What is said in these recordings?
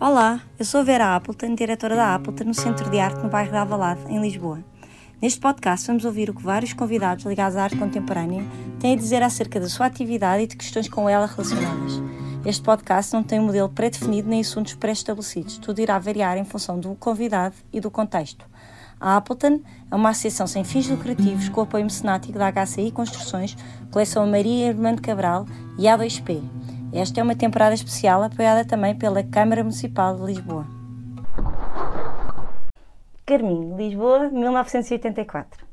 Olá, eu sou Vera Appleton, diretora da Appleton no Centro de Arte no bairro da Avalade, em Lisboa. Neste podcast vamos ouvir o que vários convidados ligados à arte contemporânea têm a dizer acerca da sua atividade e de questões com ela relacionadas. Este podcast não tem um modelo pré-definido nem assuntos pré-estabelecidos, tudo irá variar em função do convidado e do contexto. A Appleton é uma associação sem fins lucrativos com apoio mecenático da HCI Construções, Coleção Maria Irmã Cabral e A2P. Esta é uma temporada especial apoiada também pela Câmara Municipal de Lisboa. Carminho, Lisboa, 1984.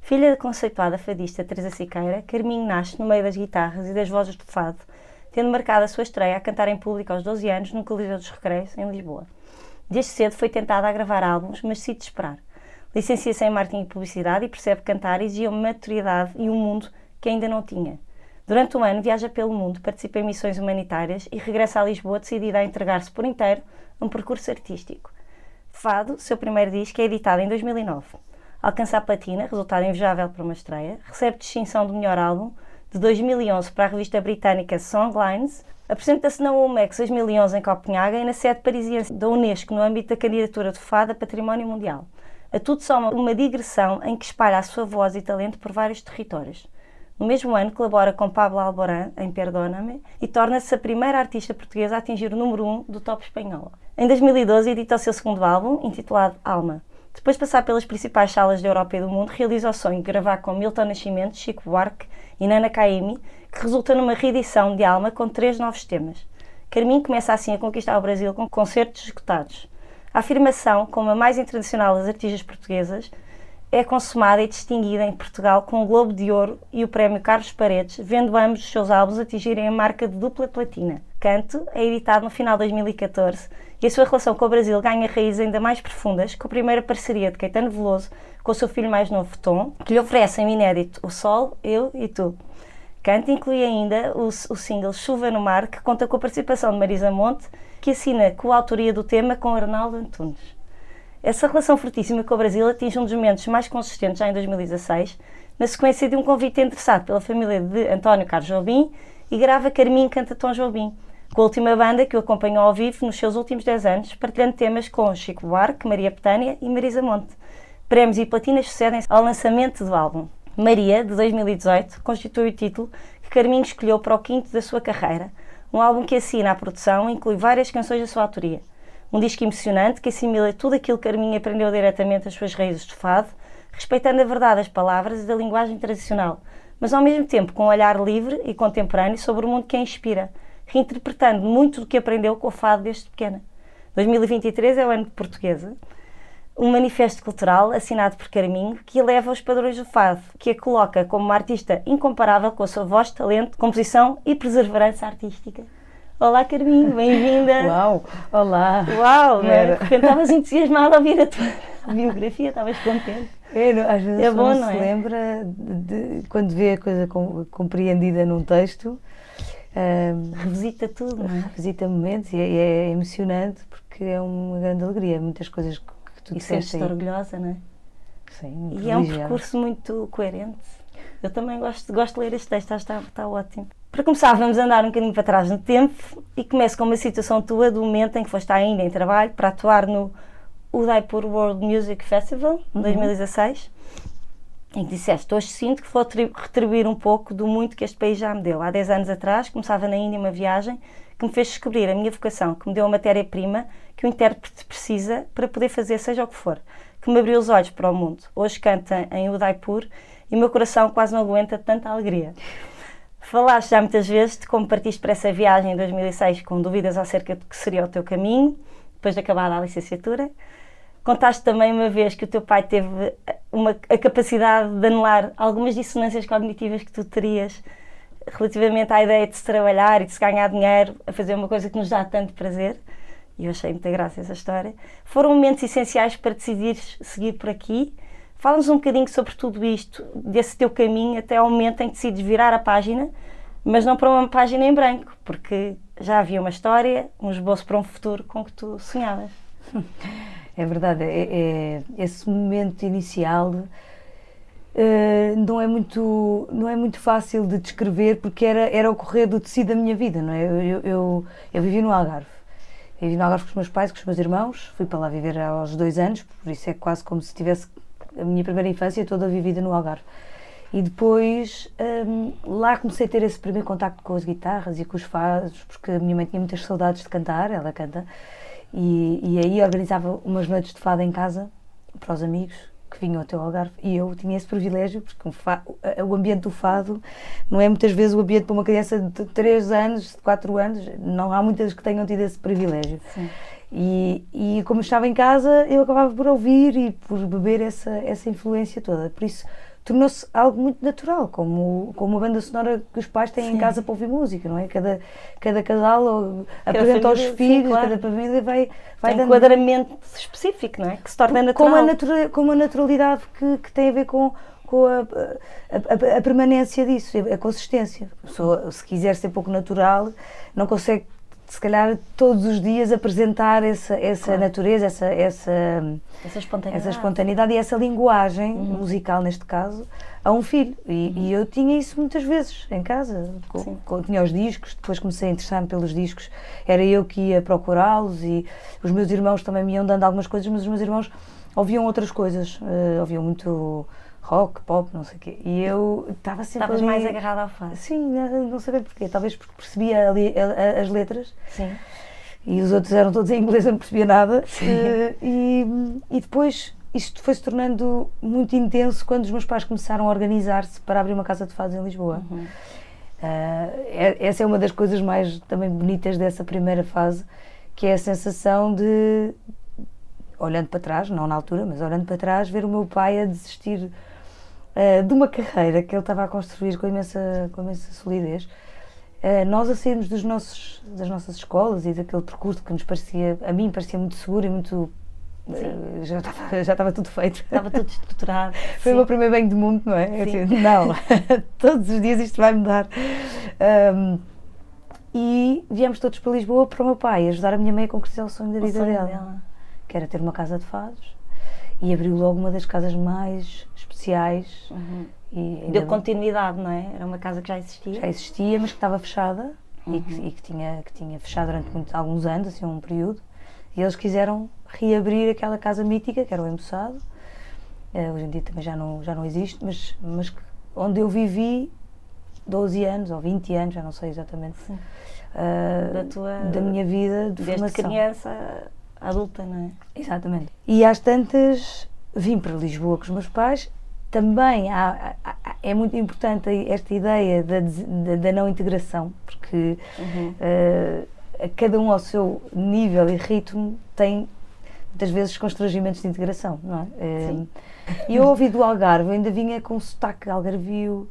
Filha da conceituada fadista Teresa Siqueira, Carminho nasce no meio das guitarras e das vozes de fado, tendo marcado a sua estreia a cantar em público aos 12 anos no Coliseu dos Recreios, em Lisboa. Desde cedo foi tentada a gravar álbuns, mas decide esperar. Licencia-se em marketing e publicidade e percebe que cantar exigia uma maturidade e um mundo que ainda não tinha. Durante um ano viaja pelo mundo, participa em missões humanitárias e regressa a Lisboa decidida a entregar-se por inteiro a um percurso artístico. Fado, seu primeiro disco, é editado em 2009. Alcança a platina, resultado invejável para uma estreia, recebe distinção do melhor álbum de 2011 para a revista britânica Songlines, apresenta-se na UMEX 2011 em Copenhaga e na sede parisiense da Unesco no âmbito da candidatura de Fado a Património Mundial. A tudo soma uma digressão em que espalha a sua voz e talento por vários territórios. No mesmo ano, colabora com Pablo Alborán em Perdóname e torna-se a primeira artista portuguesa a atingir o número 1 um do top espanhol. Em 2012, edita o seu segundo álbum, intitulado Alma. Depois de passar pelas principais salas da Europa e do mundo, realiza o sonho de gravar com Milton Nascimento, Chico Buarque e Nana Caymmi, que resulta numa reedição de Alma com três novos temas. Carminho começa assim a conquistar o Brasil com concertos esgotados. A afirmação como a mais internacional das artistas portuguesas é consumada e distinguida em Portugal com o Globo de Ouro e o Prémio Carlos Paredes, vendo ambos os seus álbuns atingirem a marca de dupla platina. Canto é editado no final de 2014 e a sua relação com o Brasil ganha raízes ainda mais profundas com a primeira parceria de Caetano Veloso com o seu filho mais novo, Tom, que lhe oferece em inédito O Sol, Eu e Tu. Canto inclui ainda o, o single Chuva no Mar, que conta com a participação de Marisa Monte, que assina coautoria do tema com Arnaldo Antunes. Essa relação fortíssima com o Brasil atinge um dos momentos mais consistentes já em 2016, na sequência de um convite interessado pela família de António Carlos Jobim e grava Carminho Canta Tom Jobim, com a última banda que o acompanhou ao vivo nos seus últimos 10 anos, partilhando temas com Chico Buarque, Maria Petânia e Marisa Monte. Prémios e platinas sucedem ao lançamento do álbum. Maria, de 2018, constitui o título que Carminho escolheu para o quinto da sua carreira, um álbum que assina a produção e inclui várias canções da sua autoria. Um disco emocionante que assimila tudo aquilo que Carminho aprendeu diretamente das suas raízes de fado, respeitando a verdade das palavras e da linguagem tradicional, mas ao mesmo tempo com um olhar livre e contemporâneo sobre o mundo que a inspira, reinterpretando muito do que aprendeu com o fado desde pequena. 2023 é o ano de portuguesa, um manifesto cultural assinado por Carminho que eleva os padrões do fado, que a coloca como uma artista incomparável com a sua voz, talento, composição e perseverança artística. Olá, Carminho, bem-vinda. Uau, olá. Uau, né? de repente estavas entusiasmada a ouvir a tua biografia, estavas contente. É, não, às vezes é bom, não, não se é? lembra de, de, quando vê a coisa compreendida num texto. Um, revisita tudo, não é? Revisita momentos e é, é, emocionante porque é uma grande alegria. Muitas coisas que, que tu E sentes-te orgulhosa, não é? Sim, E é um percurso muito coerente. Eu também gosto, gosto de ler este texto, está, está ótimo. Para começar, vamos andar um bocadinho para trás no tempo e começo com uma situação tua do momento em que foste ainda em trabalho para atuar no Udaipur World Music Festival, em 2016, uhum. em que disseste, hoje sinto que vou retribuir um pouco do muito que este país já me deu. Há 10 anos atrás, começava na Índia uma viagem que me fez descobrir a minha vocação, que me deu a matéria-prima que o intérprete precisa para poder fazer seja o que for, que me abriu os olhos para o mundo. Hoje canta em Udaipur e o meu coração quase não aguenta tanta alegria. Falaste já muitas vezes de como partiste para essa viagem em 2006 com dúvidas acerca do que seria o teu caminho, depois de acabada a licenciatura. Contaste também uma vez que o teu pai teve uma, a capacidade de anular algumas dissonâncias cognitivas que tu terias relativamente à ideia de se trabalhar e de se ganhar dinheiro a fazer uma coisa que nos dá tanto prazer. E eu achei muita graça essa história. Foram momentos essenciais para decidires seguir por aqui Fala-nos um bocadinho sobre tudo isto, desse teu caminho até ao momento em que decides virar a página, mas não para uma página em branco, porque já havia uma história, um esboço para um futuro com que tu sonhavas. É verdade, é, é esse momento inicial uh, não, é muito, não é muito fácil de descrever porque era, era o correr do tecido da minha vida, não é? Eu, eu, eu, eu vivi no Algarve vivi no Algarve com os meus pais, com os meus irmãos, fui para lá viver aos dois anos, por isso é quase como se tivesse a minha primeira infância toda vivida no Algarve. E depois hum, lá comecei a ter esse primeiro contacto com as guitarras e com os fados, porque a minha mãe tinha muitas saudades de cantar, ela canta, e, e aí organizava umas noites de fado em casa para os amigos que vinham até o Algarve e eu tinha esse privilégio porque o, fado, o ambiente do fado não é muitas vezes o ambiente para uma criança de 3 anos, de 4 anos, não há muitas que tenham tido esse privilégio. Sim. E, e como estava em casa, eu acabava por ouvir e por beber essa, essa influência toda. Por isso, tornou-se algo muito natural, como, como a banda sonora que os pais têm sim. em casa para ouvir música, não é? Cada, cada casal cada apresenta aos filhos, sim, claro. cada família vai, vai tem dando... enquadramento específico, não é? Que se torna natural. Com a, natura, com a naturalidade que, que tem a ver com, com a, a, a, a permanência disso, a consistência. A pessoa, se quiser ser pouco natural, não consegue se calhar todos os dias apresentar essa, essa claro. natureza, essa, essa, essa, espontaneidade. essa espontaneidade e essa linguagem uhum. musical, neste caso, a um filho. E, uhum. e, eu tinha isso muitas vezes em casa. Com, com, tinha os discos, depois comecei a interessar-me pelos discos. Era eu que ia procurá-los e os meus irmãos também me iam dando algumas coisas, mas os meus irmãos ouviam outras coisas. Uh, ouviam muito rock, pop, não sei o quê. E eu estava sempre. Estavas mais agarrada ao fado? Sim, não sabia porquê. Talvez porque percebia ali as letras. Sim. E os outros eram todos em inglês, eu não percebia nada. Sim. Uh, e, e depois isto foi se tornando muito intenso quando os meus pais começaram a organizar-se para abrir uma casa de fados em Lisboa. Uhum. Uh, essa é uma das coisas mais também bonitas dessa primeira fase, que é a sensação de, olhando para trás, não na altura, mas olhando para trás, ver o meu pai a desistir uh, de uma carreira que ele estava a construir com imensa, com imensa solidez. Uh, nós a sairmos dos nossos, das nossas escolas e daquele percurso que nos parecia, a mim parecia muito seguro e muito Uh, já, estava, já estava tudo feito. Estava tudo estruturado. Foi Sim. o meu primeiro banho de mundo, não é? Sim. Assim, não, todos os dias isto vai mudar. Um, e viemos todos para Lisboa para o meu pai ajudar a minha mãe a concretizar o sonho da vida dela, dela, que era ter uma casa de fados. E abriu logo uma das casas mais especiais. Uhum. E Deu continuidade, não é? Era uma casa que já existia? Já existia, mas que estava fechada uhum. e, que, e, que, tinha, que tinha fechado durante muito, alguns anos, assim, um período. E eles quiseram reabrir aquela casa mítica, que era o Embuçado. Uh, hoje em dia também já não, já não existe, mas, mas onde eu vivi 12 anos ou 20 anos, já não sei exatamente. Uh, da, tua, da minha vida de desde formação. criança adulta, não é? Exatamente. E às tantas vim para Lisboa com os meus pais. Também há, há, é muito importante esta ideia da, da, da não integração, porque uhum. uh, cada um ao seu nível e ritmo tem muitas vezes constrangimentos de integração, não é? Uh, e eu ouvi do Algarve, ainda vinha com sotaque algarvio,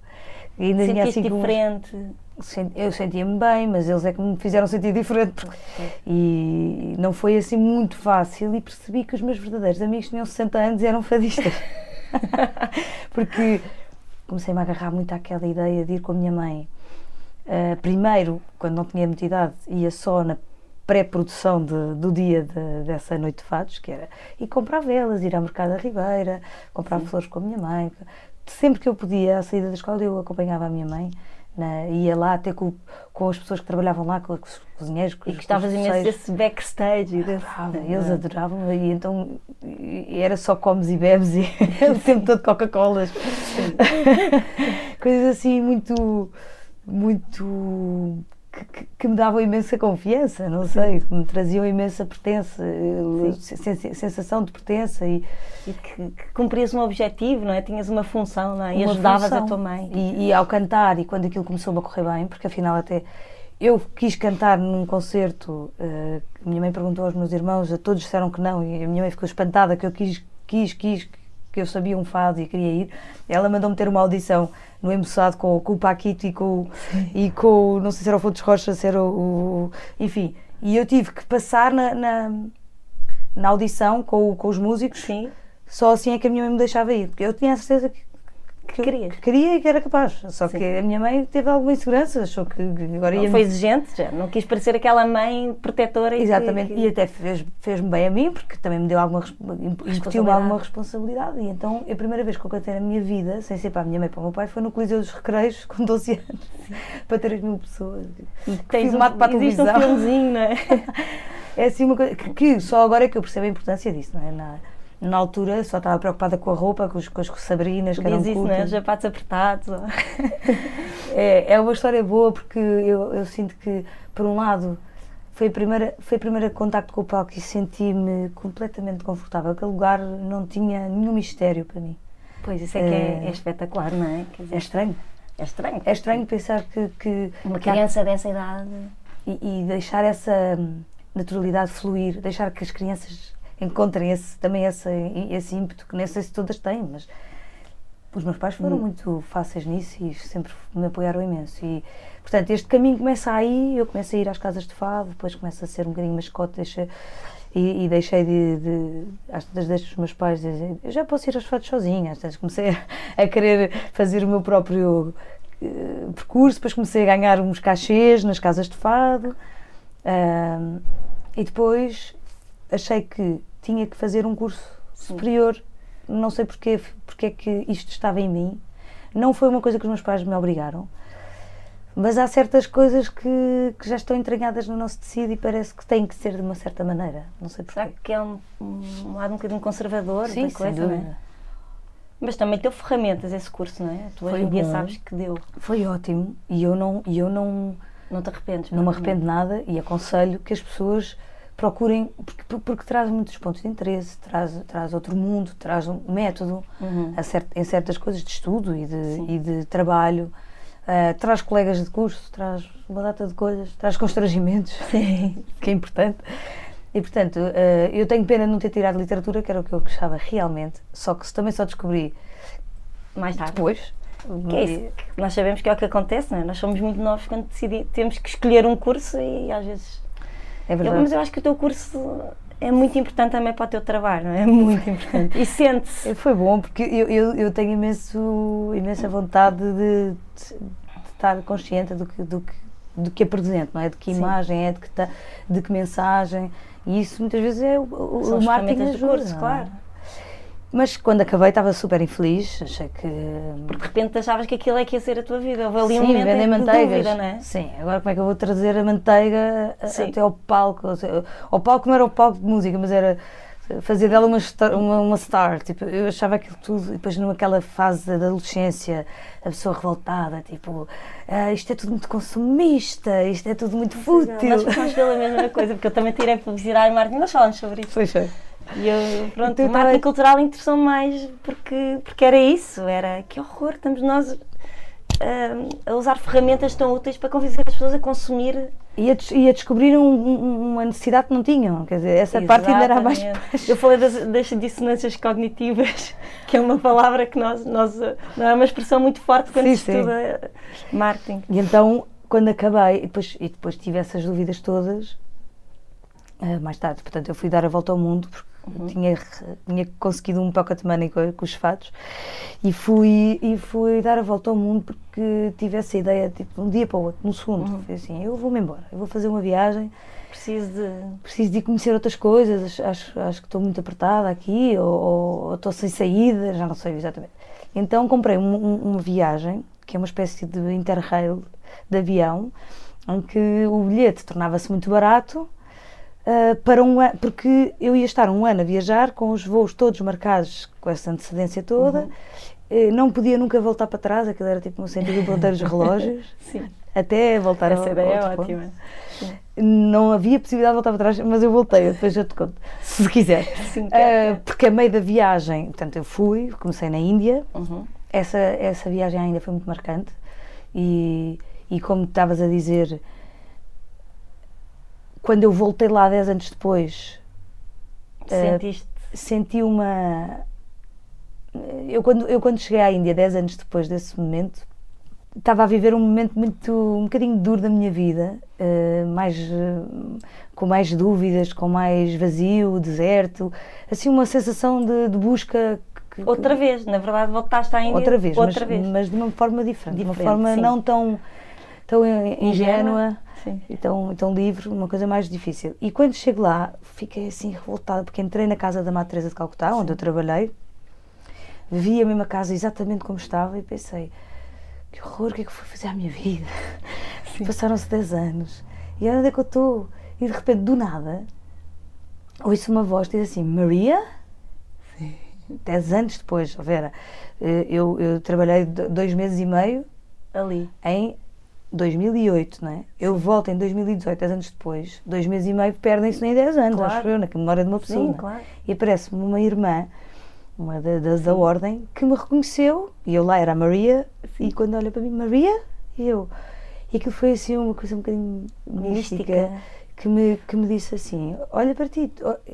ainda vinha assim diferente. eu sentia-me bem, mas eles é que me fizeram sentir diferente. E não foi assim muito fácil e percebi que os meus verdadeiros amigos tinham 60 anos e eram fadistas. Porque comecei-me a agarrar muito àquela ideia de ir com a minha mãe. Uh, primeiro, quando não tinha muita idade, ia só na pré-produção de, do dia de, dessa noite de fados, que era ir comprar velas, ir ao mercado da Ribeira, comprar Sim. flores com a minha mãe. Sempre que eu podia, à saída da escola, eu acompanhava a minha mãe na, ia lá até com, com as pessoas que trabalhavam lá, com os cozinheiros. Com e gostavas imenso desse backstage. Desse, Adorava, eles adoravam e então e era só comes e bebes e o tempo todo Coca-Colas. Coisas assim muito, muito que, que, me davam imensa confiança, não sei, que me traziam imensa pertença, eh, sensação de pertença e, e que, que, cumprias um objetivo, não é? Tinhas uma função, não é? E ajudavas função. a tua mãe. E, e, ao cantar, e quando aquilo começou a correr bem, porque afinal até eu quis cantar num concerto, uh, minha mãe perguntou aos meus irmãos, a todos disseram que não, e a minha mãe ficou espantada que eu quis, quis, quis, que eu sabia um fado e queria ir. Ela mandou-me ter uma audição no Embuçado com, com o Paquito e com, e com, não sei se era o Fontes Rocha, se era o, o, Enfim, e eu tive que passar na, na, na audição com, com os músicos. Sim. Só assim é que a minha mãe me deixava ir, porque eu tinha a certeza que que, queria. que queria e que era capaz. Só Sim. que a minha mãe teve alguma insegurança, achou que agora ia. Foi exigente, já. não quis parecer aquela mãe protetora. Exatamente, e, e até fez-me fez bem a mim, porque também me deu alguma. incutiu-me alguma responsabilidade. E então, a primeira vez que eu cantei na minha vida, sem ser para a minha mãe e para o meu pai, foi no Coliseu dos Recreios, com 12 anos, para 3 mil pessoas. Tens filmado um, para a televisão. Um filmezinho, não é? é assim uma coisa que, que só agora é que eu percebo a importância disso, não é? Na, na altura só estava preocupada com a roupa, com, os, com as sabrinas, que eram isso, curtas. né? Os sapatos apertados. É, é uma história boa porque eu, eu sinto que, por um lado, foi a primeira, foi a primeira contacto com o palco e senti-me completamente confortável. Aquele lugar não tinha nenhum mistério para mim. Pois, isso é que é, É. é espetacular, não é? Dizer, É estranho. é estranho. É estranho pensar que, que, Uma que há- criança dessa idade. e, e deixar essa hum, naturalidade fluir, deixar que as crianças encontrem esse, também esse, esse ímpeto, que nem sei se todas têm, mas os meus pais foram Hum. muito fáceis nisso e sempre me apoiaram imenso. E, portanto, este caminho começa aí, eu começo a ir às casas de fado, depois começo a ser um bocadinho mascote, deixa, e, e deixei de, de às tantas deixo os meus pais dizer, eu já posso ir aos fados sozinha, às tantas comecei a, a querer fazer o meu próprio eh, percurso, depois comecei a ganhar uns cachês nas casas de fado, e depois achei que tinha que fazer um curso superior, não sei porquê, porque é que isto estava em mim, não foi uma coisa que os meus pais me obrigaram, mas há certas coisas que, que já estão entranhadas no nosso tecido e parece que têm que ser de uma certa maneira, não sei Será porquê. que é um, um lado um bocadinho conservador Sim, da coisa, não é? Mas também deu ferramentas esse curso, não é? Tu hoje em dia sabes que deu. Foi ótimo e eu não, e eu não, Não te arrependes? não me arrependo nada e aconselho que as pessoas procurem, porque, porque traz muitos pontos de interesse, traz, traz outro mundo, traz um método Uhum. a cer- em certas coisas de estudo e de, Sim. e de trabalho, ah, traz colegas de curso, traz uma data de coisas, traz constrangimentos, que é importante. E portanto, ah, eu tenho pena de não ter tirado literatura, que era o que eu gostava realmente, só que também só descobri Mais tarde. depois. Que é isso. que Nós sabemos que é o que acontece, não é? Nós somos muito novos quando decidimos, temos que escolher um curso e às vezes. É Eu- verdade. mas eu acho que o teu curso é muito importante também para o teu trabalho, não é? É muito importante. E sente-se. É, Foi bom porque eu, eu, eu tenho imenso, imensa vontade de, de- de estar consciente do que, do, que, do que apresento, não é? De que Sim. imagem é, de que, ta- de que mensagem. E isso muitas vezes é o, o, São o marketing ajuda, curso, é? claro. Mas quando acabei estava super infeliz, achei que. Porque de repente achavas que aquilo é que ia ser a tua vida. Houve ali um Sim, momento vendem em de manteigas. dúvida, não é? Sim, agora como é que eu vou trazer a manteiga Sim. até ao palco? Ao palco não era o palco de música, mas era fazer dela uma star, uma, uma star. Tipo, eu achava aquilo tudo, e depois naquela fase da adolescência, a pessoa revoltada, tipo, "Ah, isto é tudo muito consumista, isto é tudo muito fútil. Nós ficamos pela mesma coisa, porque eu também tirei publicidade e marketing, nós falamos sobre isso. Pois é. E eu, pronto, Então o marketing tava- cultural interessou-me mais porque, porque era isso, era que horror, estamos nós ah, a usar ferramentas tão úteis para convencer as pessoas a consumir. E a, des- e a descobrir um- um- uma necessidade que não tinham, quer dizer, essa parte ainda era mais. Exatamente. Eu falei das, das dissonâncias cognitivas, que é uma palavra que nós, nós não é uma expressão muito forte quando Sim, se sim. estuda marketing. E então, quando acabei, e depois, e depois tive essas dúvidas todas, ah, mais tarde, portanto, eu fui dar a volta ao mundo, porque tinha, tinha conseguido um pocket money com, com os fatos, e fui, e fui dar a volta ao mundo porque tive essa ideia, tipo, de um dia para o outro, num segundo. Foi assim, eu vou-me embora, eu vou fazer uma viagem, Preciso de. preciso de conhecer outras coisas, acho, acho que estou muito apertada aqui, ou, ou- ou estou sem saída, já não sei exatamente. Então comprei um- um- uma viagem, que é uma espécie de interrail de avião, em que o bilhete tornava-se muito barato, ah, para um ano, porque eu ia estar um ano a viajar com os voos todos marcados com essa antecedência toda, Uhum. eh, não podia nunca voltar para trás, aquilo era tipo no sentido do ponteiro dos relógios, Sim, até voltar essa ao- ideia é ótima. Não havia possibilidade de voltar para trás, mas eu voltei, depois eu te conto, se quiser. Sim, Ah, quero, porque a meio da viagem, portanto, eu fui, comecei na Índia. Uhum. essa, essa viagem ainda foi muito marcante e, e como estavas a dizer, quando eu voltei lá 10 anos depois, Eh, Sentiste. senti uma. Eu quando, eu quando cheguei à Índia, 10 anos depois desse momento, estava a viver um momento muito, um bocadinho duro da minha vida, eh, mais, eh, com mais dúvidas, com mais vazio, deserto, assim uma sensação de, de busca. que- que- Outra vez, na verdade, voltaste à Índia. outra vez, outra mas, vez. mas de uma forma diferente, de uma Diferente, forma sim. não tão, tão ingênua Sim. e tão, tão livre, uma coisa mais difícil. E quando chego lá, fiquei assim revoltada, porque entrei na casa da Madre Teresa de Calcutá, onde eu trabalhei, vi a mesma casa exatamente como estava e pensei, que horror, o que é que fui fazer à minha vida? Passaram-se 10 anos, e onde é que eu estou? E de repente, do nada, ouço uma voz que diz assim, Maria? Dez anos depois, Vera, eh, eu, eu trabalhei dois meses e meio ali em 2008, não é? Eu volto em 2018, 10 anos depois, dois meses e meio perdem-se nem 10 anos, Claro. acho eu, na memória de uma pessoa. sim claro E aparece-me uma irmã, uma da- das da ordem, que me reconheceu, e eu lá era a Maria, e quando olha para mim, Maria, e eu. E aquilo foi assim uma coisa um bocadinho mística, mística que, me, que me disse assim: Olha para ti,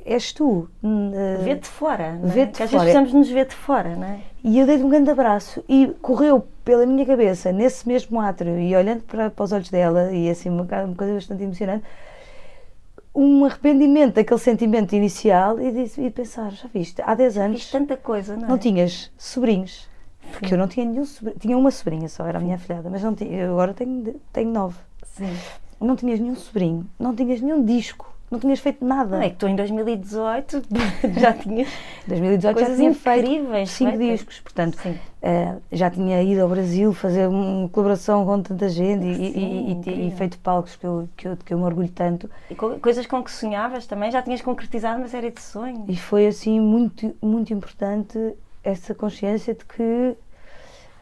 és tu. hum, eh, vê-te fora não é? vê-te que às fora. vezes precisamos nos ver de fora não é E eu dei-lhe um grande abraço e correu pela minha cabeça, nesse mesmo átrio, e olhando para, para os olhos dela, e assim uma, uma coisa bastante emocionante, um arrependimento daquele sentimento inicial e, disse, e pensar, já viste, há 10 Fiz anos tanta coisa não é? não tinhas sobrinhos, porque eu não tinha nenhum sobrinho, tinha uma sobrinha só, era a minha filhada, mas não tinha, agora tenho, tenho nove. sim. Não tinhas nenhum sobrinho, não tinhas nenhum disco, não tinhas feito nada. não é que tu em 2018 já tinhas Em 2018 já coisas tinha feito incríveis cinco feitas. discos, portanto, Sim. eh, já tinha ido ao Brasil fazer uma colaboração com tanta gente e- Sim, e- e- e feito palcos que eu, que, eu, que eu me orgulho tanto. E co- coisas com que sonhavas também, já tinhas concretizado uma série de sonhos. E foi assim muito, muito importante essa consciência de que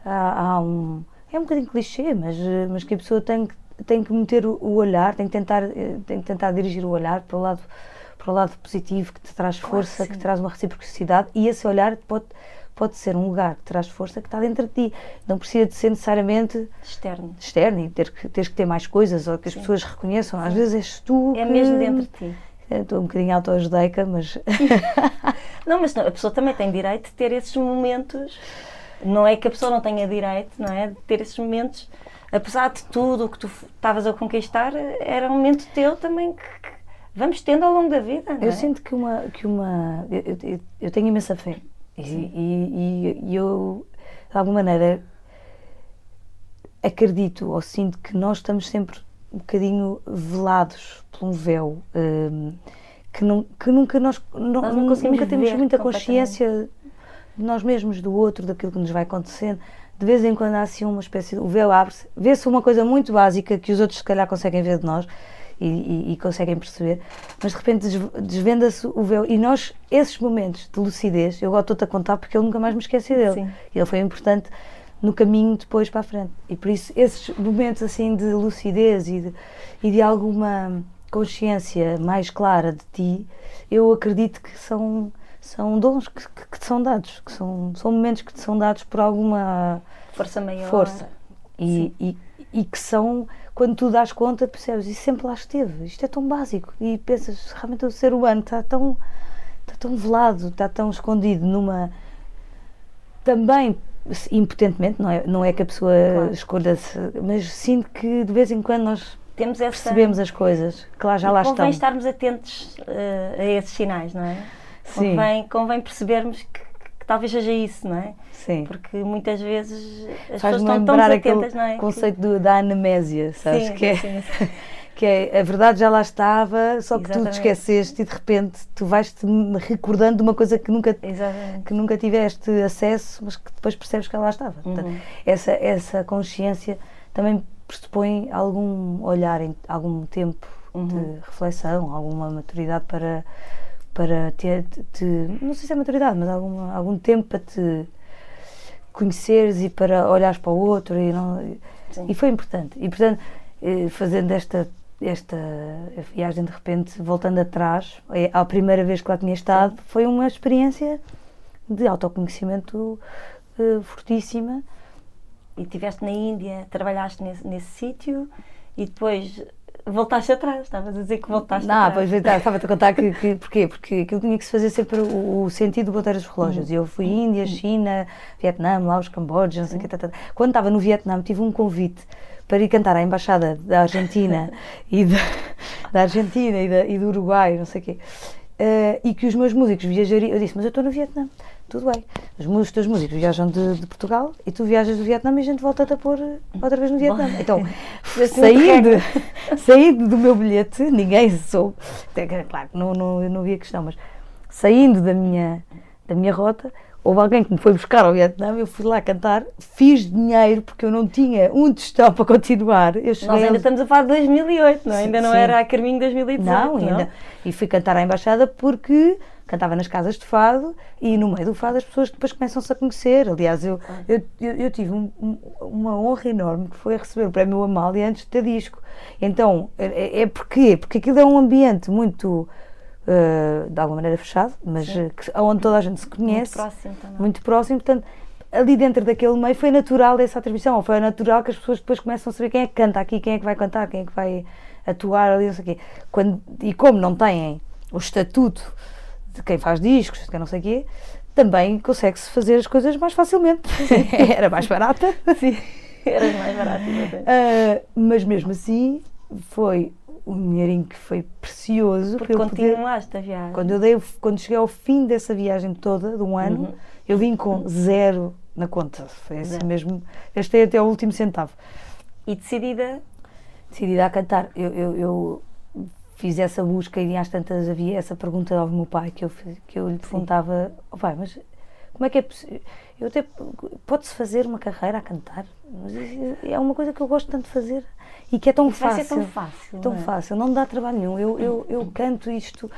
há, há um. É um bocadinho clichê, mas, mas que a pessoa tem que, tem que meter o, o olhar, tem que, tentar, eh, tem que tentar dirigir o olhar para o lado, para o lado positivo, que te traz Claro força, que que sim. te traz uma reciprocidade, e esse olhar pode, pode ser um lugar que traz força que está dentro de ti. Não precisa de ser necessariamente Externo. externo e ter que, teres que ter mais coisas ou que as Sim. pessoas reconheçam. Às vezes és tu. É que- mesmo dentro de ti. Eu Estou um bocadinho autoajudeica, mas. Não, mas não, a pessoa também tem direito de ter esses momentos. Não é que a pessoa não tenha direito, não é? De ter esses momentos. Apesar de tudo o que tu estavas a conquistar, era um momento teu também que, que vamos tendo ao longo da vida, não Eu é? sinto que uma. Que uma eu, eu- eu tenho imensa fé. E, e- e- eu, de alguma maneira, acredito ou sinto que nós estamos sempre um bocadinho velados por um véu. hum, que, não, que nunca nós, não, Nós não nunca temos muita consciência de nós mesmos, do outro, daquilo que nos vai acontecendo. De vez em quando há assim uma espécie de. O véu abre-se, vê-se uma coisa muito básica que os outros, se calhar, conseguem ver de nós e, e- e conseguem perceber, mas de repente des- desvenda-se o véu. E nós, esses momentos de lucidez, eu agora estou-te a contar porque eu nunca mais me esqueci dele. Sim. Ele foi importante no caminho depois para a frente. E por isso, esses momentos assim de lucidez e de, e de alguma consciência mais clara de ti, eu acredito que são, são dons que, que, te são dados, que são, são momentos que te são dados por alguma Força maior. força. E, e, e que são, quando tu dás conta, percebes, isso sempre lá esteve, isto é tão básico. E pensas, realmente o ser humano está tão, está tão velado, está tão escondido numa. Também impotentemente, não é, não é que a pessoa Claro. esconda-se, mas sinto que de vez em quando nós Temos essa. percebemos as coisas, que lá já e lá convém estão. estarmos atentos eh, a esses sinais, não é? Sim. Convém, convém percebermos que, que talvez seja isso, não é? Sim. Porque muitas vezes as pessoas Faz-me estão tão desatentas, aquele não é? conceito do- da anemésia, sabes? Sim, que, é, sim, sim. que é a verdade já lá estava, só que tu te Exatamente. esqueceste e de repente tu vais-te recordando de uma coisa que nunca, Exatamente. que nunca tiveste acesso, mas que depois percebes que ela lá estava. Portanto, Uhum. essa, essa consciência também pressupõe algum olhar, algum tempo Uhum. de reflexão, alguma maturidade para, para ter, te- te- não sei se é maturidade, mas alguma, algum tempo para te conheceres e para olhares para o outro e, não, e foi importante. E portanto, eh, fazendo esta, esta viagem de repente, voltando atrás, eh, à primeira vez que lá tinha estado, foi uma experiência de autoconhecimento eh, fortíssima. E estiveste na Índia, trabalhaste nesse, nesse sítio e depois voltaste atrás. Estavas a dizer que voltaste Não, atrás. pois tá, estava-te a contar que, que, porquê? Porque aquilo tinha que se fazer sempre o, o sentido do botar os relógios. E Eu fui Índia, China, Vietnã, Laos, Camboja, não sei o que. tá, tá, tá. Quando estava no Vietnã, tive um convite para ir cantar à Embaixada da Argentina e da, da Argentina e, da, e do Uruguai, não sei o quê. Eh, e que os meus músicos viajariam. Eu disse, mas eu estou no Vietnã, tudo bem. Os, teus músicos viajam de, de Portugal e tu viajas do Vietnã e a gente volta-te a pôr eh, outra vez no Vietnã. Então, Assim, saindo, saindo do meu bilhete, ninguém soube, claro, que não, não, não havia questão, mas saindo da minha, da minha rota, houve alguém que me foi buscar ao Vietnã, eu fui lá cantar, fiz dinheiro porque eu não tinha um tostão para continuar. Eu Nós ainda estamos a falar de 2008, não? É? ainda não sim. era a Carminho 2018. Não, ainda. Não? E fui cantar à embaixada porque cantava nas casas de fado e no meio do fado as pessoas depois começam-se a conhecer. Aliás, eu, ah. eu, eu, eu, tive um, uma honra enorme que foi receber o prémio Amália antes de ter disco. Então, é, é, é porque Porque aquilo é um ambiente muito. Uh, de alguma maneira fechado, mas uh, que, onde toda a gente se conhece. Muito próximo também. Muito próximo, portanto, ali dentro daquele meio foi natural essa atribuição, ou foi natural que as pessoas depois começam a saber quem é que canta aqui, quem é que vai cantar, quem é que vai atuar ali, não sei o quê. Quando, e como não têm o estatuto de quem faz discos, de quem não sei o quê, também consegue-se fazer as coisas mais facilmente. Era mais barata. Sim, era mais barata. Uh, mas mesmo assim, foi um dinheirinho que foi precioso. Porque continuaste a viagem. Quando, eu dei, quando cheguei ao fim dessa viagem toda, de um ano, uhum. eu vim com zero na conta. Foi assim zero. mesmo. Gastei até o último centavo. E decidida? Decidida a cantar. eu, eu, eu fiz essa busca e às tantas havia essa pergunta ao meu pai que eu, que eu lhe perguntava, oh pai, mas como é que é possível? Pode-se fazer uma carreira a cantar, mas é uma coisa que eu gosto tanto de fazer e que é tão fácil. Tão fácil. Tão é? fácil, não me dá trabalho nenhum. Eu, eu, eu canto isto,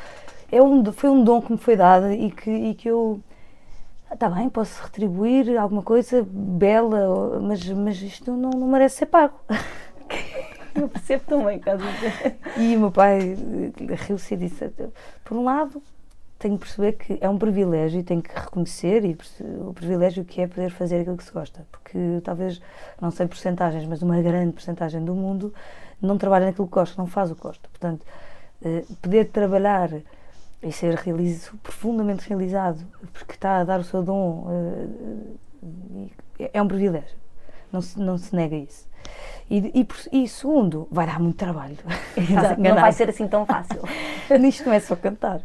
é um, foi um dom que me foi dado e que, e que eu está bem, posso retribuir alguma coisa bela, mas, mas isto não, não merece ser pago. Eu percebo também, caso E o meu pai riu-se e disse: por um lado, tenho que perceber que é um privilégio e tenho que reconhecer e o privilégio que é poder fazer aquilo que se gosta. Porque talvez, não sei porcentagens, mas uma grande porcentagem do mundo não trabalha naquilo que gosta, não faz o que gosta. Portanto, eh, poder trabalhar e ser realizo, profundamente realizado porque está a dar o seu dom eh, é um privilégio. Não se, não se nega isso. E, e, e, segundo, vai dar muito trabalho. Exato, não vai ser assim tão fácil. Nisto não é só cantar.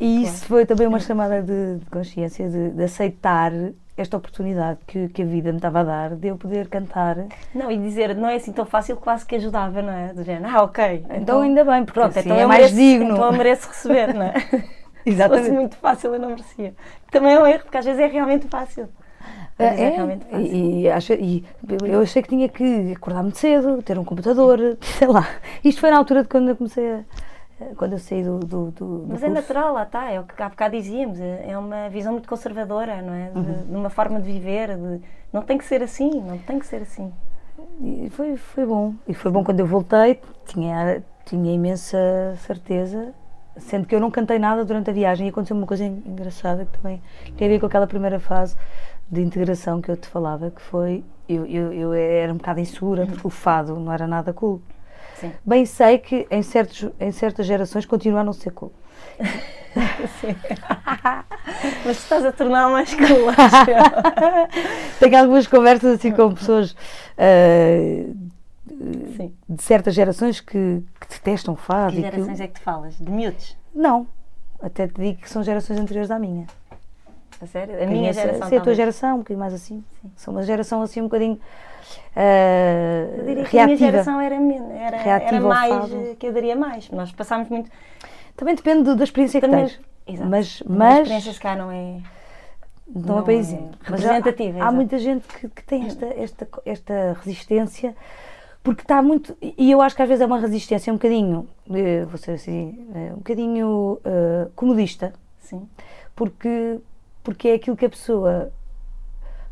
E isso claro. foi também uma chamada de, de consciência, de, de, aceitar esta oportunidade que, que, a vida me estava a dar de eu poder cantar. Não, e dizer, não é assim tão fácil, quase que ajudava, não é? Do género, ah, ok. Então, então ainda bem, porque pronto, assim então é mais mereço, digno. Então eu mereço receber, não é? Exatamente. Se fosse muito fácil, eu não merecia. Também é um erro, porque às vezes é realmente fácil. É, é, realmente fácil. E, acho, e eu achei que tinha que acordar muito cedo, ter um computador, sei lá. Isto foi na altura de quando eu comecei a quando eu saí do, do, do Mas do é natural, lá está, é o que há bocado dizíamos, é, é uma visão muito conservadora, não é? De, uhum. de uma forma de viver, de, não tem que ser assim, não tem que ser assim. E foi, foi bom, e foi bom quando eu voltei, tinha, tinha imensa certeza, sendo que eu não cantei nada durante a viagem e aconteceu uma coisa engraçada que também tem a ver com aquela primeira fase de integração que eu te falava, que foi, eu, eu, eu era um bocado insegura, uhum. porque o fado não era nada cool. Sim. Bem sei que em, certos, em certas gerações continua a não ser cool. Sim. Mas estás a tornar mais cool. Tenho algumas conversas assim com pessoas uh, de certas gerações que, que detestam fado. Que gerações que... é que te falas? De miúdos? Não, até te digo que são gerações anteriores à minha. A sério? A minha geração. Sim, a tua geração, um bocadinho mais assim. Sim. São uma geração assim um bocadinho. Uh, eu diria que reativa. a minha geração era, era, era mais. que eu daria mais. Nós passámos muito. Também depende da experiência Também, que tens. Exato. Mas, mas. A experiência cá não é. Não, não é exemplo. É representativa. Há, há muita gente que, que tem esta, esta, esta resistência porque está muito. E eu acho que às vezes é uma resistência um bocadinho, eh, vou ser assim, eh, um bocadinho uh, comodista. Sim. Porque porque é aquilo que a pessoa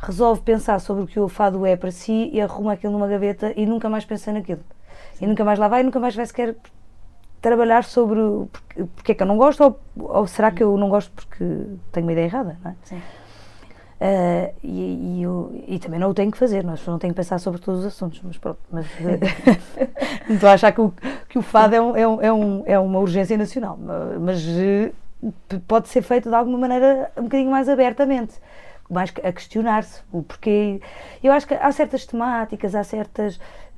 resolve pensar sobre o que o fado é para si e arruma aquilo numa gaveta e nunca mais pensa naquilo. Sim. E nunca mais lá vai e nunca mais vai sequer trabalhar sobre porque, porque é que eu não gosto ou, ou será que eu não gosto porque tenho uma ideia errada, não é? Sim. Uh, e, e, eu, e, também não o tenho que fazer, nós não tenho que pensar sobre todos os assuntos, mas pronto. Mas, não estou a achar que o, que o fado é, um, é, um, é, um, é uma urgência nacional, mas pode ser feito de alguma maneira um bocadinho mais abertamente, mais a questionar-se o porquê. Eu acho que há certas temáticas, há certas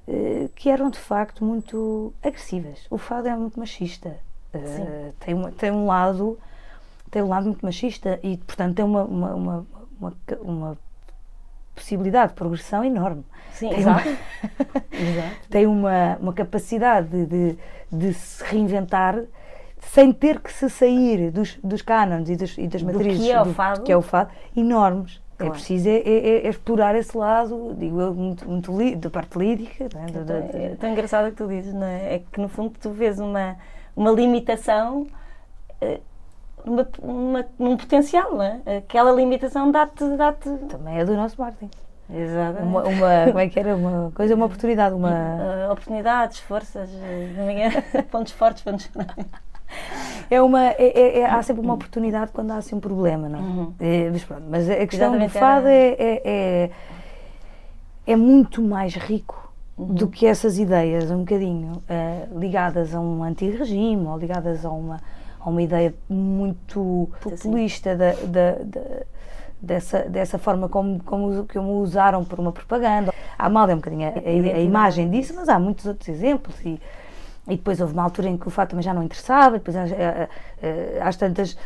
uh, que eram de facto muito agressivas. O fado é muito machista, uh, tem, uma, tem um lado tem um lado muito machista e portanto tem uma, uma, uma, uma, uma possibilidade de progressão enorme. Sim, tem exato. Uma, exato. tem uma, uma capacidade de, de, de se reinventar sem ter que se sair dos, dos cânones e, dos, e das matrizes que é o do- fado. que é o fado, enormes. É Claro. preciso é, é- é explorar esse lado, digo eu, muito, muito li- da parte lírica. não é? Da- da- da- É tão engraçado o que tu dizes, não é? É que no fundo tu vês uma, uma limitação eh, numa, numa- num potencial, não é? Aquela limitação dá-te. Dá Também é do nosso marketing. Exato. Uma, uma- como é que era? Uma coisa, uma oportunidade, uma... Eh, oportunidades, forças, eh, não é? pontos fortes, pontos fracos. É uma, é, é- é- há sempre uma oportunidade quando há assim um problema, não é? Uhum. É, mas, pronto, mas a questão do Exatamente, fado era- é, é, é, muito mais rico Uhum. do que essas ideias, um bocadinho eh, ligadas a um antirregime ou ligadas a uma, a uma ideia muito populista da, da- da- dessa, dessa forma como, como, como usaram por uma propaganda. A Amália é um bocadinho a, a- a imagem disso, mas há muitos outros exemplos e, e depois houve uma altura em que o fado também já não interessava, depois às, eh, eh, às tantas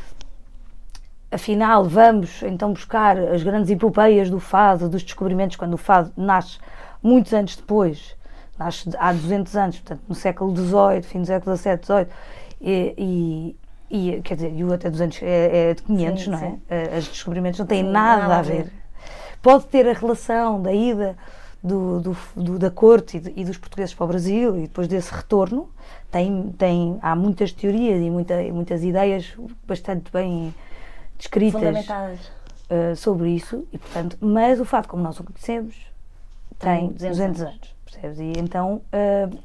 afinal vamos então buscar as grandes epopeias do fado, dos descobrimentos, quando o fado nasce muitos anos depois, nasce há 200 anos, portanto no século XVIII, fim do século XVII, XVIII, e, e, e, quer dizer, e o até dos anos é, é de 500, Sim, não é? sim. Eh, Os descobrimentos não têm Sim, nada, a ver. Pode ter a relação da ida do, do- do- da corte e, de- e dos portugueses para o Brasil e depois desse retorno, tem, tem, há muitas teorias e muita- muitas ideias bastante bem descritas uh, sobre isso, e, portanto, mas o fato como nós o conhecemos tem Tem 200 200, anos. percebes? E então uh,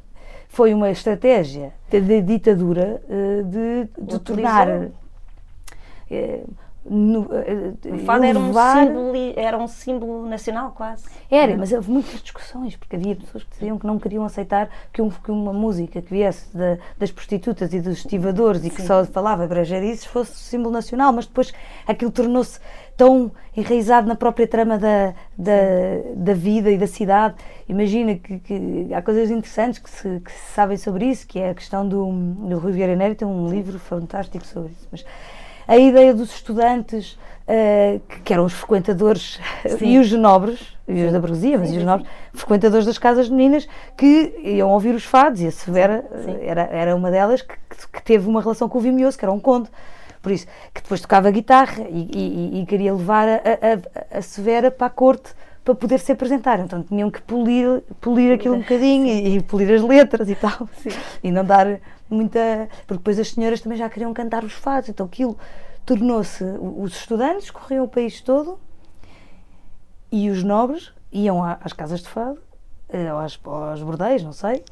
foi uma estratégia da ditadura uh, de, de tornar. No, uh, O fado era um, símbolo, era um símbolo nacional, quase. era, mas houve muitas discussões, porque havia pessoas que diziam que não queriam aceitar que, um- que uma música que viesse da- das prostitutas e dos estivadores e que Sim. só falava brejerices fosse símbolo nacional, mas depois aquilo tornou-se tão enraizado na própria trama da, da, da vida e da cidade. Imagina que, que há coisas interessantes que se, que se sabem sobre isso, que é a questão do, do Rui Vieira Nery, tem um livro fantástico sobre isso. Mas a ideia dos estudantes, eh, que, eram os frequentadores Sim. e os nobres, e os da burguesia, mas Sim, e os sim, nobres, frequentadores das casas meninas, que iam ouvir os fados, e a Severa Sim. eh, era, era uma delas que, que- teve uma relação com o Vimioso, que era um conde. Por isso, que depois tocava guitarra e, e- e queria levar a- a- a Severa para a corte para poder se apresentar. Então tinham que polir, polir aquilo um bocadinho e, e polir as letras e tal. Sim. E não dar muita. Porque depois as senhoras também já queriam cantar os fados. Então aquilo tornou-se. Os estudantes corriam o país todo e os nobres iam às casas de fado, eh, ou às, aos bordéis, não sei,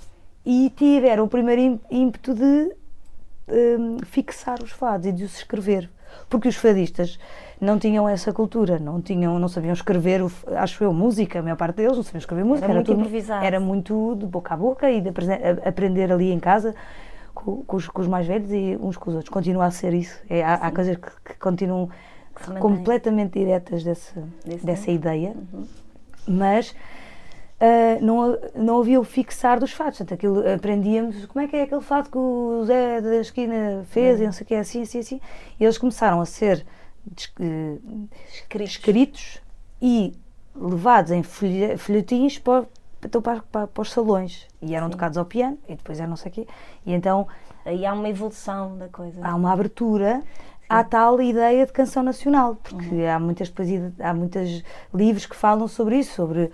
e tiveram o primeiro im- ímpeto de hum, fixar os fados e de os escrever. Porque os fadistas não tinham essa cultura, não, tinham, não sabiam escrever, acho eu, música, a maior parte deles não sabiam escrever música. muito tudo- improvisado. Era muito de boca a boca e de aprender ali em casa com, com os, com os mais velhos e uns com os outros. Continua a ser isso. É, há, há coisas que, que continuam Que completamente diretas desse, Desse dessa tempo. ideia, Uhum. mas ah, não, não havia o fixar dos fados. Portanto, aquilo, aprendíamos como é que é aquele fado que o Zé da esquina fez Uhum. e não sei o que, assim, assim, assim. E eles começaram a ser eh, Escritos. escritos e levados em folhe- folhetins para, então para, para, para os salões. E eram Sim. tocados ao piano e depois era não sei o quê. E então Aí há uma evolução da coisa. há uma abertura à tal ideia de canção nacional, porque Uhum. há muitas poesias, há muitos livros que falam sobre isso, sobre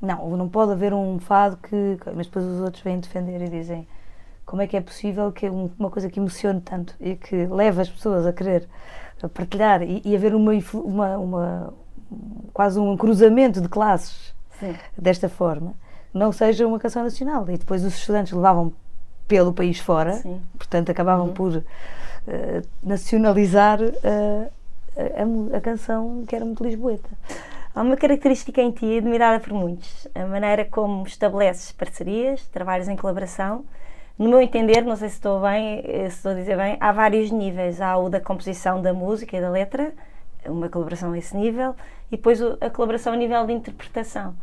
não, não pode haver um fado que, mas depois os outros vêm defender e dizem como é que é possível que um- uma coisa que emocione tanto e que leve as pessoas a querer a partilhar e, e haver uma, uma, uma quase um cruzamento de classes Sim. desta forma, não seja uma canção nacional. E depois os estudantes levavam pelo país fora, Sim. portanto acabavam Uhum. por eh, nacionalizar eh, a, a canção que era muito lisboeta. Há uma característica em ti admirada por muitos, a maneira como estabeleces parcerias, trabalhos em colaboração. No meu entender, não sei se estou bem, eh, se estou a dizer bem, há vários níveis. Há o da composição da música e da letra, uma colaboração a esse nível, e depois a colaboração a nível de interpretação.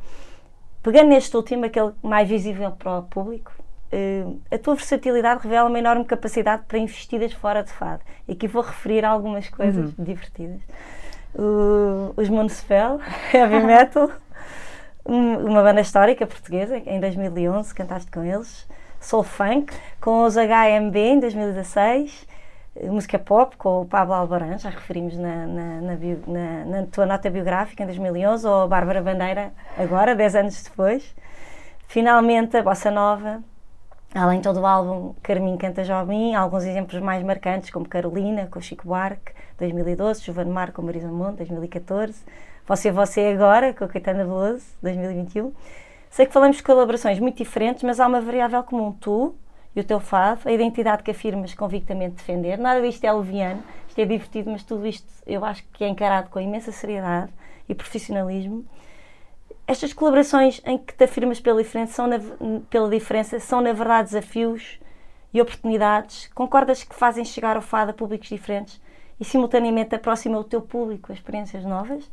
Pegando neste último, aquele mais visível para o público, eh, a tua versatilidade revela uma enorme capacidade para investidas fora de fado. E aqui vou referir algumas coisas divertidas. O- os Municipal, Heavy Metal, um- uma banda histórica portuguesa, em 2011 cantaste com eles, Soul Funk, com os HMB em 2016, música pop com o Pablo Albarán, já referimos na, na, na, bio, na tua nota biográfica em 2011, ou a Bárbara Bandeira, agora, 10 anos depois. Finalmente, a Bossa Nova, além de todo o álbum Carminho Canta Jovem, alguns exemplos mais marcantes, como Carolina, com Chico Buarque, 2012, Giovanni Mar com Marisa Monte, 2014, Você Você Agora, com a Caetana Veloso, 2021. Sei que falamos de colaborações muito diferentes, mas há uma variável comum, tu e o teu fado, a identidade que afirmas convictamente defender. Nada disto é leviano, isto é divertido, mas tudo isto eu acho que é encarado com imensa seriedade e profissionalismo. Estas colaborações em que te afirmas pela diferença são, na, pela diferença, são na verdade desafios e oportunidades. Concordas que fazem chegar o fado a públicos diferentes e simultaneamente aproximam o teu público a experiências novas?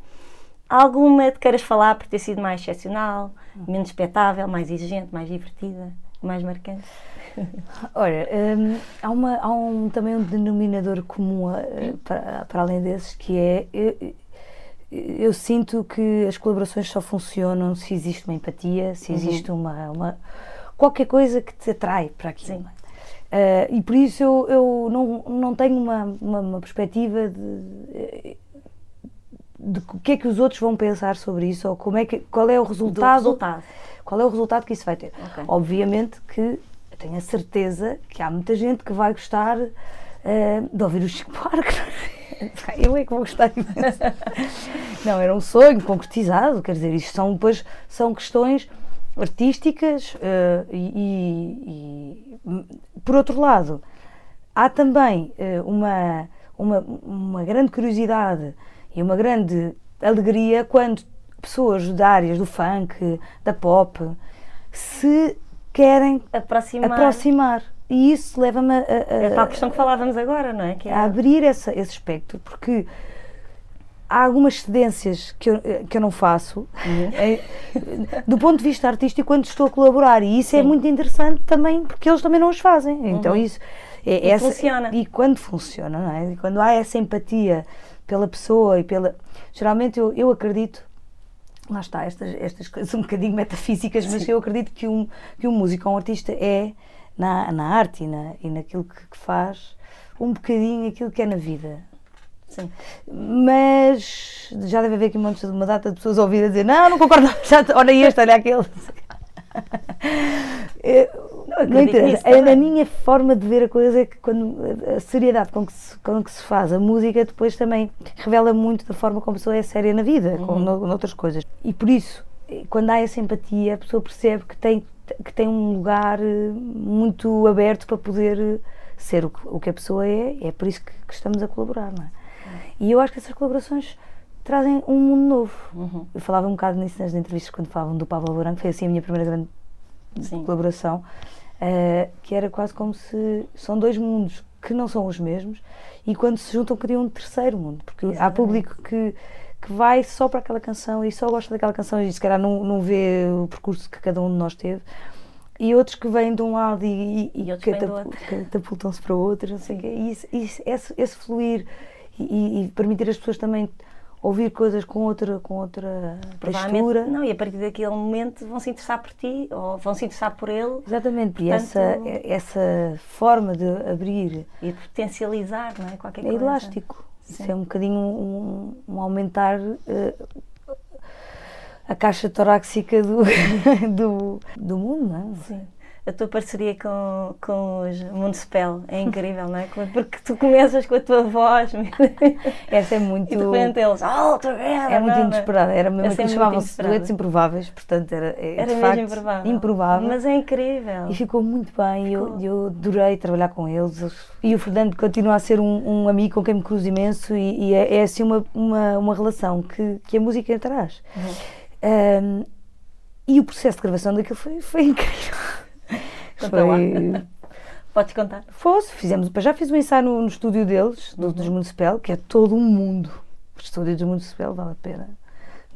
Alguma te queiras falar por ter sido mais excepcional, menos espetável, mais exigente, mais divertida, mais marcante? Olha, hum, há, uma, há um, também um denominador comum uh, para, para além desses que é eu, eu, sinto que as colaborações só funcionam se existe uma empatia, se uhum. existe uhum. uma, uma qualquer coisa que te atrai para aquilo. Sim. Uh, e por isso eu, eu não, não tenho uma, uma, uma perspectiva de, de o que é que os outros vão pensar sobre isso ou como é que, qual é o resultado, resultado. qual é o resultado que isso vai ter. Okay. Obviamente que tenho a certeza que há muita gente que vai gostar uh, de ouvir o Chico Buarque. Eu é que vou gostar imenso. Não, era um sonho concretizado, quer dizer, isto são depois são questões artísticas uh, e, e, por outro lado há também uh, uma, uma, uma grande curiosidade e uma grande alegria quando pessoas da áreas do funk, da pop, se querem aproximar. aproximar. E isso leva-me a, a, É a tal questão que falávamos agora, não é? Que é... A abrir essa, esse espectro, porque há algumas cedências que eu, que eu não faço uhum. é, do ponto de vista artístico quando estou a colaborar e isso é Sim. é muito interessante também porque eles também não os fazem uhum. então isso é, e essa, funciona e quando funciona não é? e quando há essa empatia pela pessoa e pela geralmente eu, eu acredito lá está, estas, estas coisas um bocadinho metafísicas, mas Sim. eu acredito que um, que um músico ou um artista é na, na arte e, na, e naquilo que, que faz um bocadinho aquilo que é na vida. Sim. Mas já deve haver aqui uma, uma data de pessoas a ouvir a dizer não, não concordo, já, olha este, olha aquele. não, não interessa. A, a, minha forma de ver a coisa é que quando a seriedade com que, se, com que se faz a música depois também revela muito da forma como a pessoa é séria na vida, uhum. como noutras coisas. E por isso, quando há essa empatia, a pessoa percebe que tem, que tem um lugar eh, muito aberto para poder eh, ser o que, que a pessoa é, é por isso que, que estamos a colaborar, não é? E eu acho que essas colaborações trazem um mundo novo. Uhum. Eu falava um bocado nisso nas entrevistas quando falavam do Pablo Branco, foi assim a minha primeira grande Sim. colaboração, uh, que era quase como se são dois mundos que não são os mesmos e quando se juntam criam um terceiro mundo, porque Exatamente. há público que que vai só para aquela canção e só gosta daquela canção e se calhar não, não vê o percurso que cada um de nós teve e outros que vêm de um lado e, e, e catapultam-se para o outro, não sei o quê. E isso, isso, esse, esse fluir e, e, permitir as pessoas também ouvir coisas com outra, com outra textura. Não, e a partir daquele momento vão se interessar por ti ou vão se interessar por ele. Exatamente, Portanto, e essa, essa forma de abrir. E de potencializar, não é? Qualquer é coisa. elástico. Sim. Isso é um bocadinho um, um aumentar. Uh, a caixa torácica do, do, do mundo, não é? Sim a tua parceria com, com os Municipal é incrível, não é? Porque tu começas com a tua voz. Essa é muito. E de repente eles, oh, together, É muito inesperada. Era mesmo que chamavam-se duetos improváveis, portanto era, é, era de mesmo facto, improvável. improvável. Mas é incrível. E ficou muito bem. Ficou. Eu, eu adorei trabalhar com eles. E o Fernando continua a ser um, um amigo com quem me cruzo imenso e, e é, é, assim uma, uma, uma relação que, que a música traz. Uhum. Um, e o processo de gravação daquilo foi, foi incrível. Conta foi... Podes contar? Fosse, fizemos, já fiz um ensaio no, no estúdio deles, do, uhum. dos Municipal, que é todo um mundo. O estúdio dos Municipal vale a pena.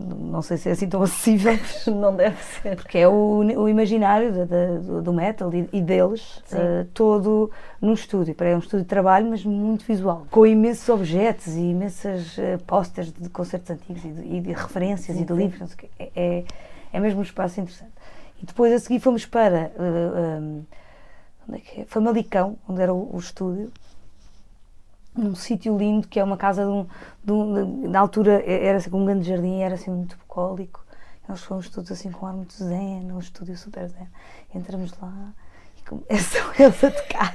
Não sei se é assim tão acessível. não deve ser. Porque é o, o imaginário de, de, do, metal e, e deles, uh, todo no estúdio. É um estúdio de trabalho, mas muito visual. Com imensos objetos e imensas uh, pósteres de concertos antigos e de, e de referências sim, e de livros. É, é, é mesmo um espaço interessante. E depois a seguir fomos para uh, um, onde é que é? Famalicão, onde era o, o estúdio. num sítio lindo que é uma casa de um, de um, na altura era assim, um grande jardim era assim muito bucólico nós fomos todos assim com um ar muito zen num estúdio super zen entramos lá e começam eles a tocar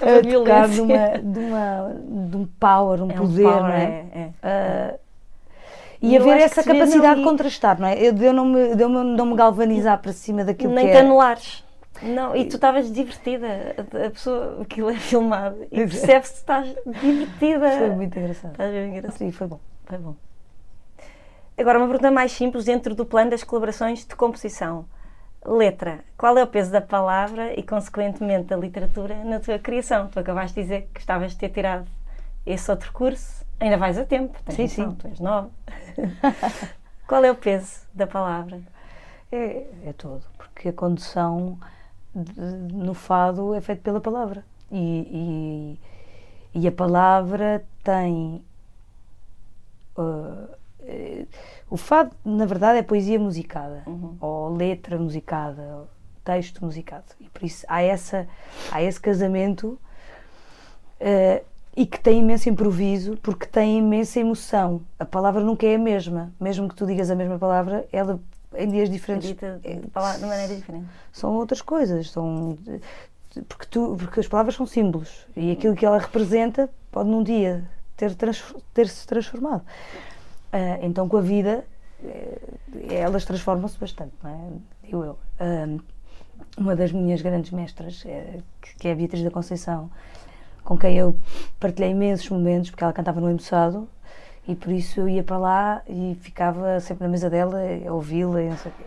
a, tocar de, uma, de, uma, de um power, um é poder, um power, não é? é, é. Uh, e, e haver essa capacidade ali... de contrastar, não é? Eu, de eu não me, eu não me galvanizar para cima daquilo Nem que te é. anulares. Não, e tu estavas divertida, a pessoa, aquilo é filmado e percebe-se que estás divertida. Foi muito engraçado. Estás bem engraçado. Sim, foi bom. Foi bom. Agora, uma pergunta mais simples dentro do plano das colaborações de composição. Letra. Qual é o peso da palavra e, consequentemente, da literatura na tua criação? Tu acabaste de dizer que estavas de ter tirado esse outro curso. Ainda vais a tempo, tens sim, noção, sim. tu és nova. Qual é o peso da palavra? É, é todo, porque a condução de, no fado é feita pela palavra. E, e, e a palavra tem. Uh, o fado, na verdade, é poesia musicada, uhum. ou letra musicada, ou texto musicado. E por isso há, essa, há esse casamento uh, e que tem imenso improviso, porque tem imensa emoção. A palavra nunca é a mesma. Mesmo que tu digas a mesma palavra, ela em dias diferentes. Dita de, de maneira diferente. São outras coisas. São, porque, tu, porque as palavras são símbolos e aquilo que ela representa pode num dia ter, ter se transformado. Uh, então, com a vida, uh, elas transformam-se bastante, não é? Digo eu. Uh, uma das minhas grandes mestras, eh, que é a Beatriz da Conceição, com quem eu partilhei imensos momentos, porque ela cantava no Embuçado, e por isso eu ia para lá e ficava sempre na mesa dela a ouvi-la e não sei o quê.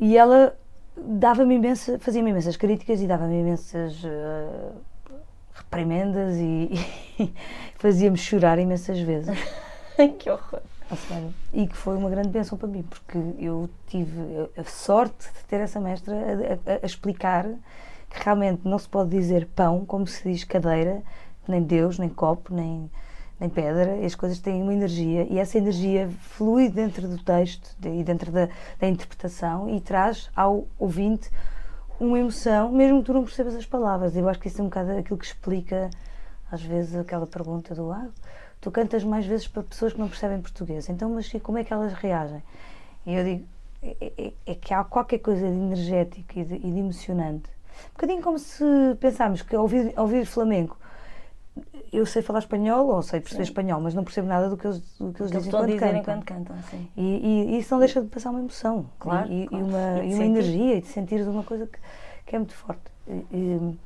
E ela dava-me imensa, fazia-me imensas críticas e dava-me imensas uh, reprimendas e, e fazia-me chorar imensas vezes. que horror! E que foi uma grande bênção para mim, porque eu tive a sorte de ter essa mestra a, a, a explicar realmente não se pode dizer pão como se diz cadeira, nem Deus, nem copo, nem, nem pedra. As coisas têm uma energia e essa energia flui dentro do texto e dentro da, da interpretação e traz ao ouvinte uma emoção, mesmo que tu não percebas as palavras. Eu acho que isso é um bocado aquilo que explica, às vezes, aquela pergunta do ah, tu cantas mais vezes para pessoas que não percebem português, então, mas como é que elas reagem? E eu digo, é, é, é que há qualquer coisa de energético e de, e de, emocionante. Um bocadinho como se pensarmos que ouvir, ouvir flamenco, eu sei falar espanhol ou sei perceber sim. espanhol, mas não percebo nada do que eles, do que eles dizem quando cantam. enquanto cantam. Sim. E, e, e, isso não deixa de passar uma emoção claro, e, claro. e uma, e uma energia e de sentir uma coisa que, que é muito forte. E,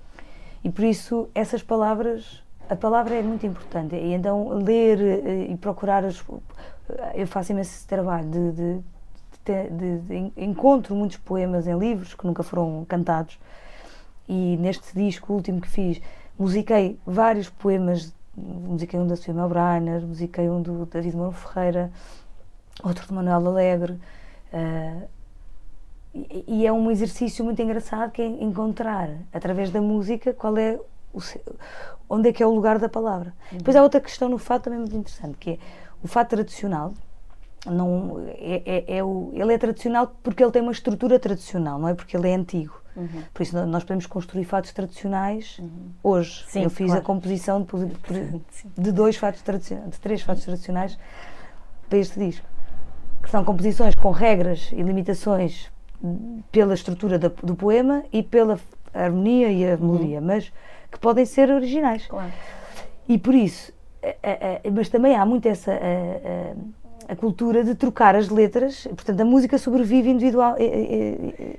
e por isso essas palavras a palavra é muito importante e então ler eh, e procurar as, eu faço imenso esse trabalho de, de, de, de, encontro muitos poemas em livros que nunca foram cantados e neste disco último que fiz musiquei vários poemas musiquei um da Sofia Melbreiner musiquei um do David Moro Ferreira outro do Manuel Alegre uh, e, e é um exercício muito engraçado que é encontrar através da música qual é o, onde é que é o lugar da palavra. Uhum. Depois há outra questão no fato também muito interessante, que é o fato tradicional. Não, é, é, é o, ele é tradicional porque ele tem uma estrutura tradicional, não é porque ele é antigo. Uhum. Por isso nós podemos construir fatos tradicionais uhum. hoje. Sim, Eu fiz claro. a composição de, de, dois fatos tradicionais, de três fatos tradicionais para este disco. Que são composições com regras e limitações pela estrutura da, do poema e pela harmonia e a melodia, uhum. mas que podem ser originais. Claro. E por isso, a, a, mas também há muito essa a, a, cultura de trocar as letras, portanto a música sobrevive individual,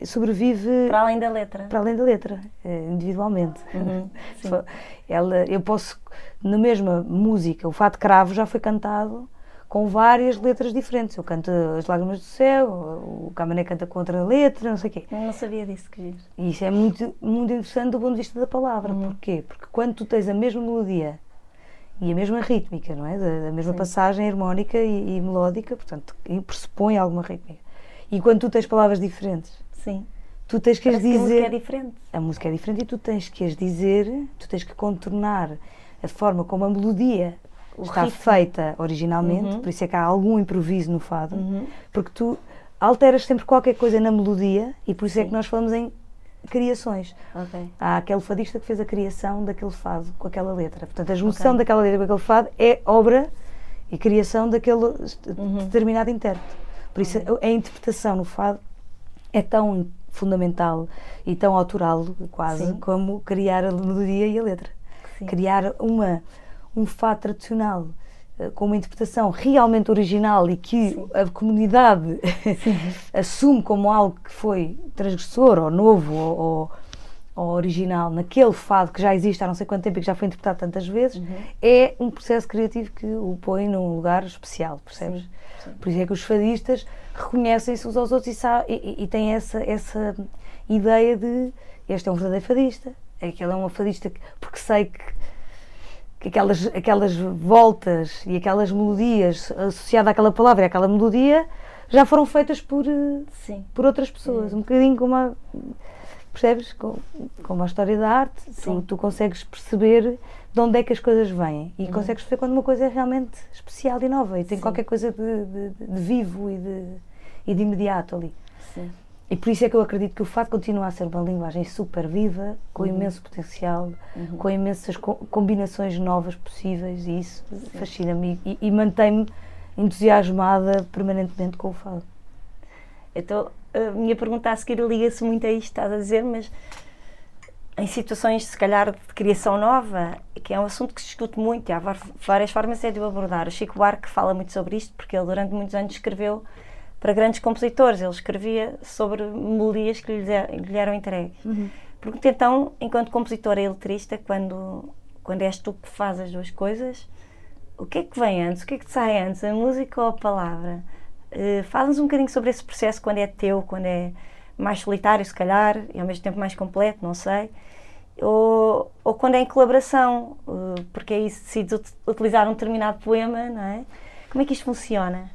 sobrevive para além da letra, para além da letra, eh, individualmente. Uhum, Ela, eu posso na mesma música, o Fato Cravo já foi cantado com várias letras diferentes. Eu canto As Lágrimas do Céu, o Camané canta com outra letra, não sei o quê. Não sabia disso, que isso é muito, muito interessante do ponto de vista da palavra. Uhum. Porquê? Porque quando tu tens a mesma melodia e a mesma rítmica, não é? Da, mesma Sim. passagem harmónica e, e, melódica, portanto, pressupõe alguma rítmica. E quando tu tens palavras diferentes, Sim. tu tens que Parece as dizer. Que a música é diferente. A música é diferente e tu tens que as dizer, tu tens que contornar a forma como a melodia o está ritmo. feita originalmente, uhum. por isso é que há algum improviso no fado, uhum. porque tu alteras sempre qualquer coisa na melodia e por isso Sim. é que nós falamos em criações. Ok. Há aquele fadista que fez a criação daquele fado com aquela letra. Portanto, a junção Ok. daquela letra com aquele fado é obra e criação daquele Uhum. determinado intérprete. Por isso, a a interpretação no fado é tão fundamental e tão autoral, quase, Sim. como criar a melodia e a letra. Sim. Criar uma, um fado tradicional com uma interpretação realmente original e que Sim. a comunidade assume como algo que foi transgressor ou novo ou, ou- ou original naquele fado que já existe há não sei quanto tempo e que já foi interpretado tantas vezes, Uhum. é um processo criativo que o põe num lugar especial, percebes? Sim, sim. Por isso é que os fadistas reconhecem-se uns aos outros e, e- e- e têm essa, essa ideia de este é um verdadeiro fadista, aquele é um fadista que, porque sei que, que aquelas, aquelas voltas e aquelas melodias associadas àquela palavra e àquela melodia já foram feitas por, eh, Sim. por outras pessoas, um bocadinho como a, percebes? Com- Como a história da arte, tu, tu consegues perceber de onde é que as coisas vêm e consegues perceber quando uma coisa é realmente especial e nova e tem Sim. qualquer coisa de, de- de vivo e de, e de imediato ali. Sim. E por isso é que eu acredito que o fado continua a ser uma linguagem super viva, com imenso potencial, com imensas co- combinações novas possíveis e isso fascina-me e, e mantém-me entusiasmada permanentemente com o fado. Então, a minha pergunta a seguir liga-se muito a isto estás a dizer, mas em situações, se calhar, de criação nova, que é um assunto que se discute muito e há várias formas é de o abordar. O Chico Buarque fala muito sobre isto, porque ele durante muitos anos escreveu para grandes compositores. Ele escrevia sobre melodias que lhe, eram entregues. Pergunto então, enquanto compositor e letrista, quando, quando és tu que fazes as duas coisas, o que é que vem antes? O que é que te sai antes? A música ou a palavra? Uh, Fala-nos um bocadinho sobre esse processo, quando é teu, quando é mais solitário, se calhar, e ao mesmo tempo mais completo, não sei. Ou, ou quando é em colaboração, uh, porque aí se decides ut- utilizar um determinado poema, não é? Como é que isto funciona?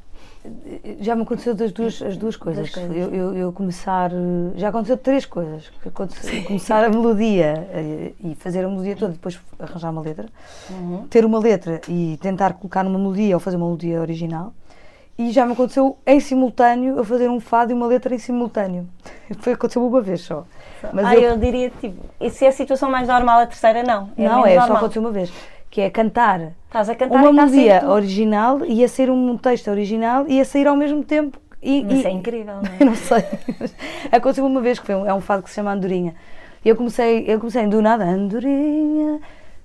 Já me aconteceu das duas, as duas coisas. coisas. Eu, eu- eu começar. eh, Já aconteceu três coisas. Aconteceu- Começar a melodia eh, e fazer a melodia toda, depois arranjar uma letra. Ter uma letra e tentar colocar numa melodia ou fazer uma melodia original. E já me aconteceu em simultâneo eu fazer um fado e uma letra em simultâneo. Foi aconteceu uma vez só. Mas ah, eu- eu, diria, tipo, se é a situação mais normal, a terceira não. não, menos é, só normal. aconteceu uma vez. Que é cantar Estás a cantar uma sair melodia original e a ser um texto original e a sair ao mesmo tempo. E, Mas e- é incrível, não é? Eu não sei. Aconteceu uma vez que foi um, é um fado que se chama Andorinha. E eu comecei, eu comecei do nada, Andorinha,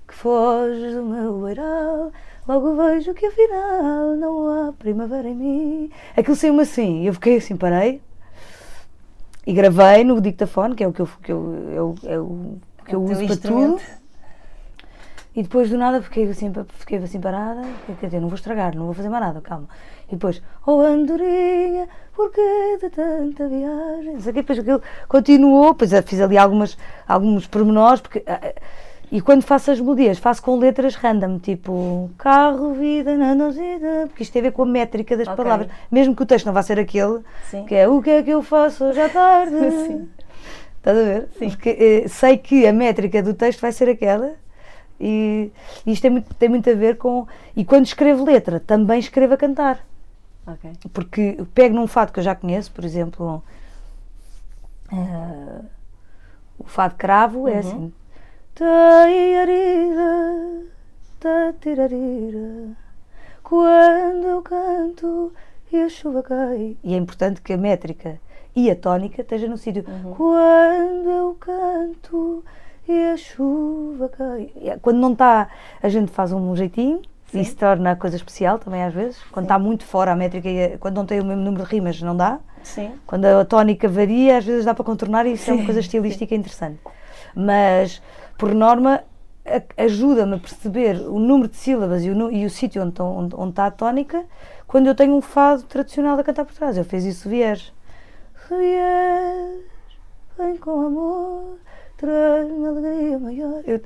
que foge do meu beiral, logo vejo que afinal não há primavera em mim. Aquilo saiu-me assim, eu fiquei assim, parei e gravei no dictafone, que é o que eu, que eu, eu, é que eu É o teu uso para tudo. E depois do nada fiquei assim, fiquei assim parada, quer dizer, não vou estragar, não vou fazer mais nada, calma. E depois, oh Andorinha, porquê de tanta viagem? Não sei o quê, depois aquilo continuou, depois eu fiz ali algumas, alguns pormenores, porque, ah, ah, e quando faço as melodias, faço com letras random, tipo carro, vida, nanozida, porque isto tem a ver com a métrica das Ok. palavras, mesmo que o texto não vá ser aquele, Sim. que é o que é que eu faço hoje à tarde. Sim. Estás a ver? Sim. Porque eh, sei que a métrica do texto vai ser aquela e, e isto tem muito, tem muito a ver com. E quando escrevo letra, também escrevo a cantar. Ok. Porque pego num fado que eu já conheço, por exemplo, eh, o fado cravo é Uhum. assim. Taiarira, tatirarira, quando eu canto e a chuva cai. E é importante que a métrica e a tónica esteja no sítio. Uhum. Quando eu canto e a chuva cai. É- Quando não está, a gente faz um jeitinho Sim. e se torna coisa especial também às vezes. Quando está muito fora a métrica, a- quando não tem o mesmo número de rimas, não dá. Sim. Quando a tónica varia, às vezes dá para contornar e isso é uma Sim, coisa estilística interessante. Mas, por norma, ajuda-me a perceber o número de sílabas e o, e o sítio onde, onde, onde está a tónica quando eu tenho um fado tradicional a cantar por trás. Eu fiz isso Vieres. Vieres, vem com amor, traz-me alegria maior. Eu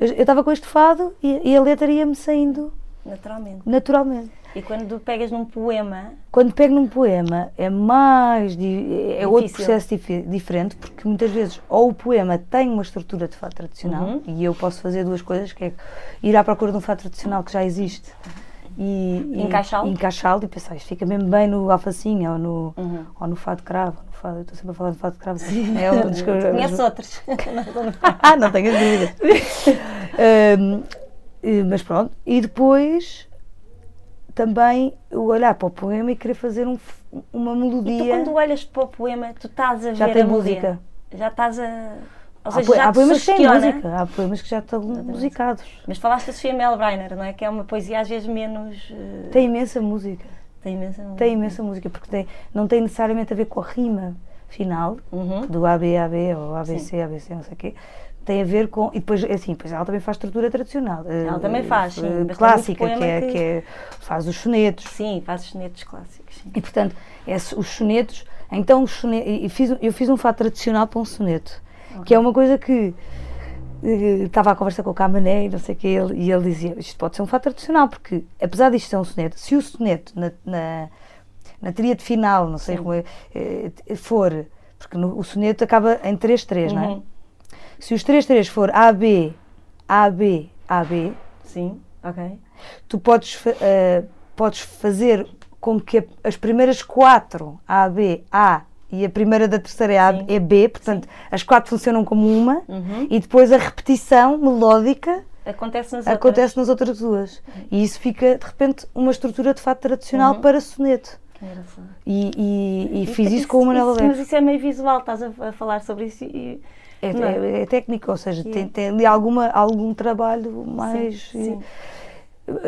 estava com este fado e, e a letra ia-me saindo Naturalmente. naturalmente. E quando pegas num poema, Quando pego num poema é mais é outro processo difi- diferente porque muitas vezes ou o poema tem uma estrutura de fado tradicional Uhum. e eu posso fazer duas coisas que é ir à procura de um fado tradicional que já existe e, e Encaixá-lo? encaixá-lo e pensar, isto fica mesmo bem no alfacinha ou no, ou no fado cravo. No fado, eu estou sempre a falar de fado de cravo. É um dos que eu- outros. ah, não tenho dúvidas. Ahm, eh, mas pronto, e depois também olhar para o poema e querer fazer um uma E tu, melodia. quando olhas para o poema, tu estás a Já ver tem a melodia. música. Já estás a. Ou Há, seja, po- já há poemas que têm música, há poemas que já estão musicados. Mas falaste da Sofia Melbreiner, não é? Que é uma poesia às vezes menos. eh, Tem imensa música. tem imensa música. Tem imensa música, porque tem, não tem necessariamente a ver com a rima final, Uhum. do ABAB ou ABC, ABC, não sei o quê. Tem a ver com. E depois, assim, depois ela também faz estrutura tradicional. Ela eh, também faz, sim, eh, mas tem muito Clássica, que é, que- que é- Faz os sonetos. Sim, fazes sonetos clássicos. Sim. E portanto, esse- os sonetos. Então, os sone- e fiz, eu fiz um fato tradicional para um soneto, que é uma coisa que. eh, Estava a conversar com o Camané e não sei o que, ele, e ele dizia: Isto pode ser um fato tradicional, porque apesar disto ser um soneto, se o soneto na, na, na tríade final, não sei Sim. como é, eh, for, porque no- o soneto acaba em 3-3, não é? Uhum. Se os 3-3 for AB, AB, AB, Sim, ok. tu podes, eh, podes fazer com que a- as primeiras quatro, A, B, A, e a primeira da terceira é, A, Sim. é B, portanto, as quatro funcionam como uma, Uhum. e depois a repetição melódica Acontece nas acontece nas outras duas. E isso fica, de repente, uma estrutura de fato tradicional Uhum. para soneto. outras. E, e- e Isso- fiz isso, com o isso- Alegre. Mas isso é meio visual, estás a, a falar sobre isso e. É, é? é- é técnico, ou seja, tem, tem ali alguma, algum trabalho mais. Sim, sim.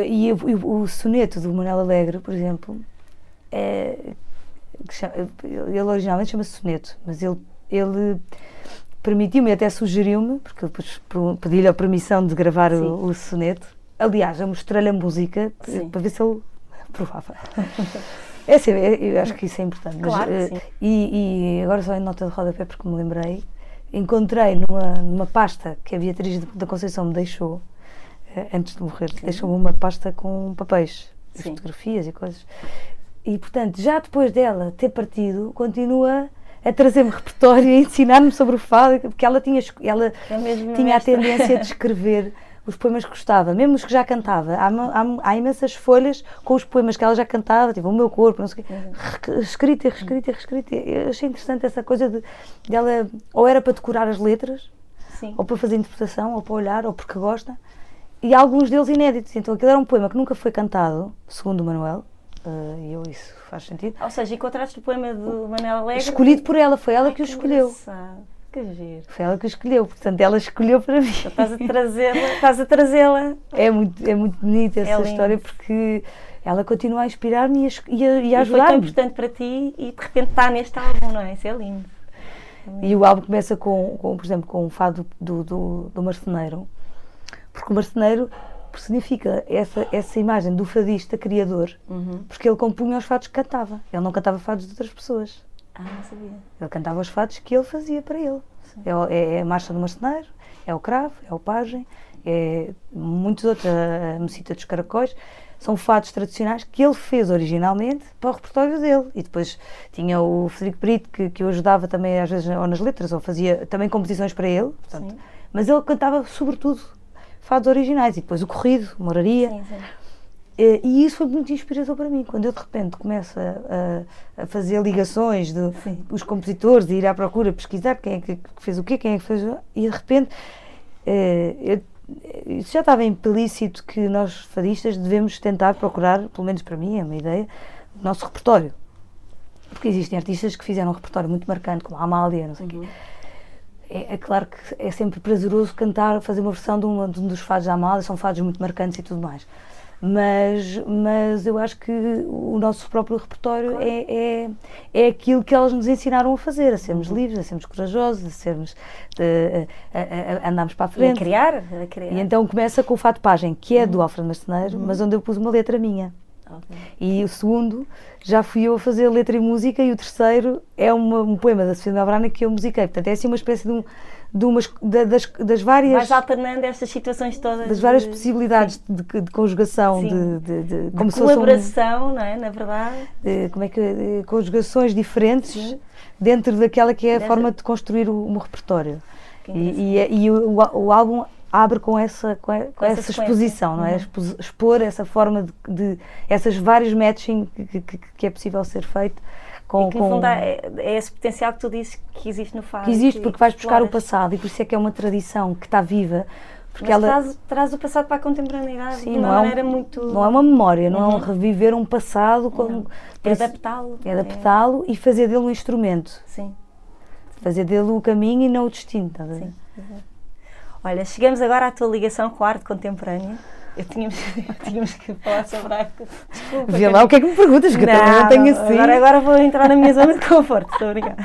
E, o- soneto do Manuel Alegre, por exemplo, é, ele originalmente chama-se soneto, mas ele, ele permitiu-me, até sugeriu-me, porque eu depois pedi-lhe a permissão de gravar Sim. o, o soneto. Aliás, eu mostrei-lhe a música p- Sim. para ver se ele provava. É assim, é- eu acho que isso é importante. mas, Claro eh, sim. E, e agora só em nota de rodapé, porque me lembrei, encontrei numa, numa pasta que a Beatriz da Conceição me deixou, eh, antes de morrer, deixou-me uma pasta com papéis, Sim. fotografias e coisas. E, portanto, já depois dela ter partido, continua a trazer-me repertório e a ensinar-me sobre o fado, porque ela tinha, ela É tinha a tendência de escrever os poemas que gostava, mesmo os que já cantava. Há, há- há imensas folhas com os poemas que ela já cantava, tipo O Meu Corpo, não sei o quê, escrita e reescrita e reescrita. Eu achei interessante essa coisa de, de ela, ou era para decorar as letras, Sim. ou para fazer interpretação, ou para olhar, ou porque gosta. E alguns deles inéditos. Então aquilo era um poema que nunca foi cantado, segundo o Manuel, eh, e eu isso faz sentido. Ou seja, encontraste o poema do Manela Alegre. Escolhido por ela, foi ela Ai, que o escolheu. engraçado. Que. Foi ela que o escolheu, portanto ela escolheu para mim. Então estás a trazê-la, estás a trazê-la. É muito, é muito bonita essa lindo. história porque ela continua a inspirar-me e a, e a, e a E foi tão ajudar-me. importante para ti e de repente está neste álbum, não é? Isso é lindo. E o álbum começa com, com, por exemplo, com o fado do, do, do marceneiro, porque o marceneiro personifica essa, essa imagem do fadista criador, Uhum. porque ele compunha os fados que cantava. Ele não cantava fados de outras pessoas. Ah, não sabia. Ele cantava os fados que ele fazia para ele. É, é- é a Marcha do Marceneiro, é o Cravo, é o Pagem, é muitos outros, a, Mecita dos Caracóis. São fados tradicionais que ele fez originalmente para o repertório dele. E depois tinha o Frederico Brito, que, que o ajudava também às vezes ou nas letras, ou fazia também composições para ele. portanto. Mas ele cantava sobretudo fados originais. E depois o Corrido, Moraria. Sim, sim. Eh, E isso foi muito inspirador para mim. Quando eu de repente começo a, a- fazer ligações de Sim. os compositores, de ir à procura, pesquisar quem é que fez o quê, quem é que fez. o- E de repente eh, eu- isso já estava implícito que nós fadistas devemos tentar procurar, pelo menos para mim, é uma ideia, o nosso repertório. Porque existem artistas que fizeram um repertório muito marcante, como a Amália, não sei o quê. É, é claro que é sempre prazeroso cantar, fazer uma versão de um, de um dos fados da Amália, são fados muito marcantes e tudo mais. Mas, mas eu acho que o nosso próprio repertório é, é, é aquilo que elas nos ensinaram a fazer, a sermos livres, a sermos corajosos, a sermos. de- a, a- a andarmos para a E a frente. criar, a criar. E então começa com o fato Pagem, que é do Alfredo Marceneiro, mas onde eu pus uma letra minha. Ok. E o segundo já fui eu a fazer letra e música, e o terceiro é uma- um poema da Sofia Melbrana que eu musiquei. Portanto, é assim uma espécie de, um, de umas, da- das, das várias. Vais alternando estas situações todas. das várias de- possibilidades de, de conjugação, Sim. de, de, de- de como fosse um- colaboração, não é? Na verdade. de- como é que de conjugações diferentes Sim. dentro daquela que é a Dentro- forma de construir o, um repertório. E, e, é- e o, o, o álbum abre com essa, com, com essa, essa exposição, não é? Uhum. Expor essa forma de, de essas vários matching que, que, que, é possível ser feito. Com, e que, no fundo, é, é, esse potencial que tu dizes que existe no fado. Que existe, porque vais buscar o passado e por isso é que é uma tradição que está viva. Porque Mas ela traz, traz o passado para a contemporaneidade Sim, de uma maneira é um, muito. Não é uma memória, não uhum. é um uhum. reviver um passado. Com, é adaptá-lo. É adaptá-lo é. e fazer dele um instrumento. Sim. Fazer dele o caminho e não o destino, está a ver? Sim. Olha, chegamos agora à tua ligação com a arte contemporânea. Eu tínhamos, tínhamos que falar sobre a arte. Desculpa. Vê lá o que é que me perguntas, que não, eu também não tenho assim. Agora, agora vou entrar na minha zona de conforto, estou a brincar.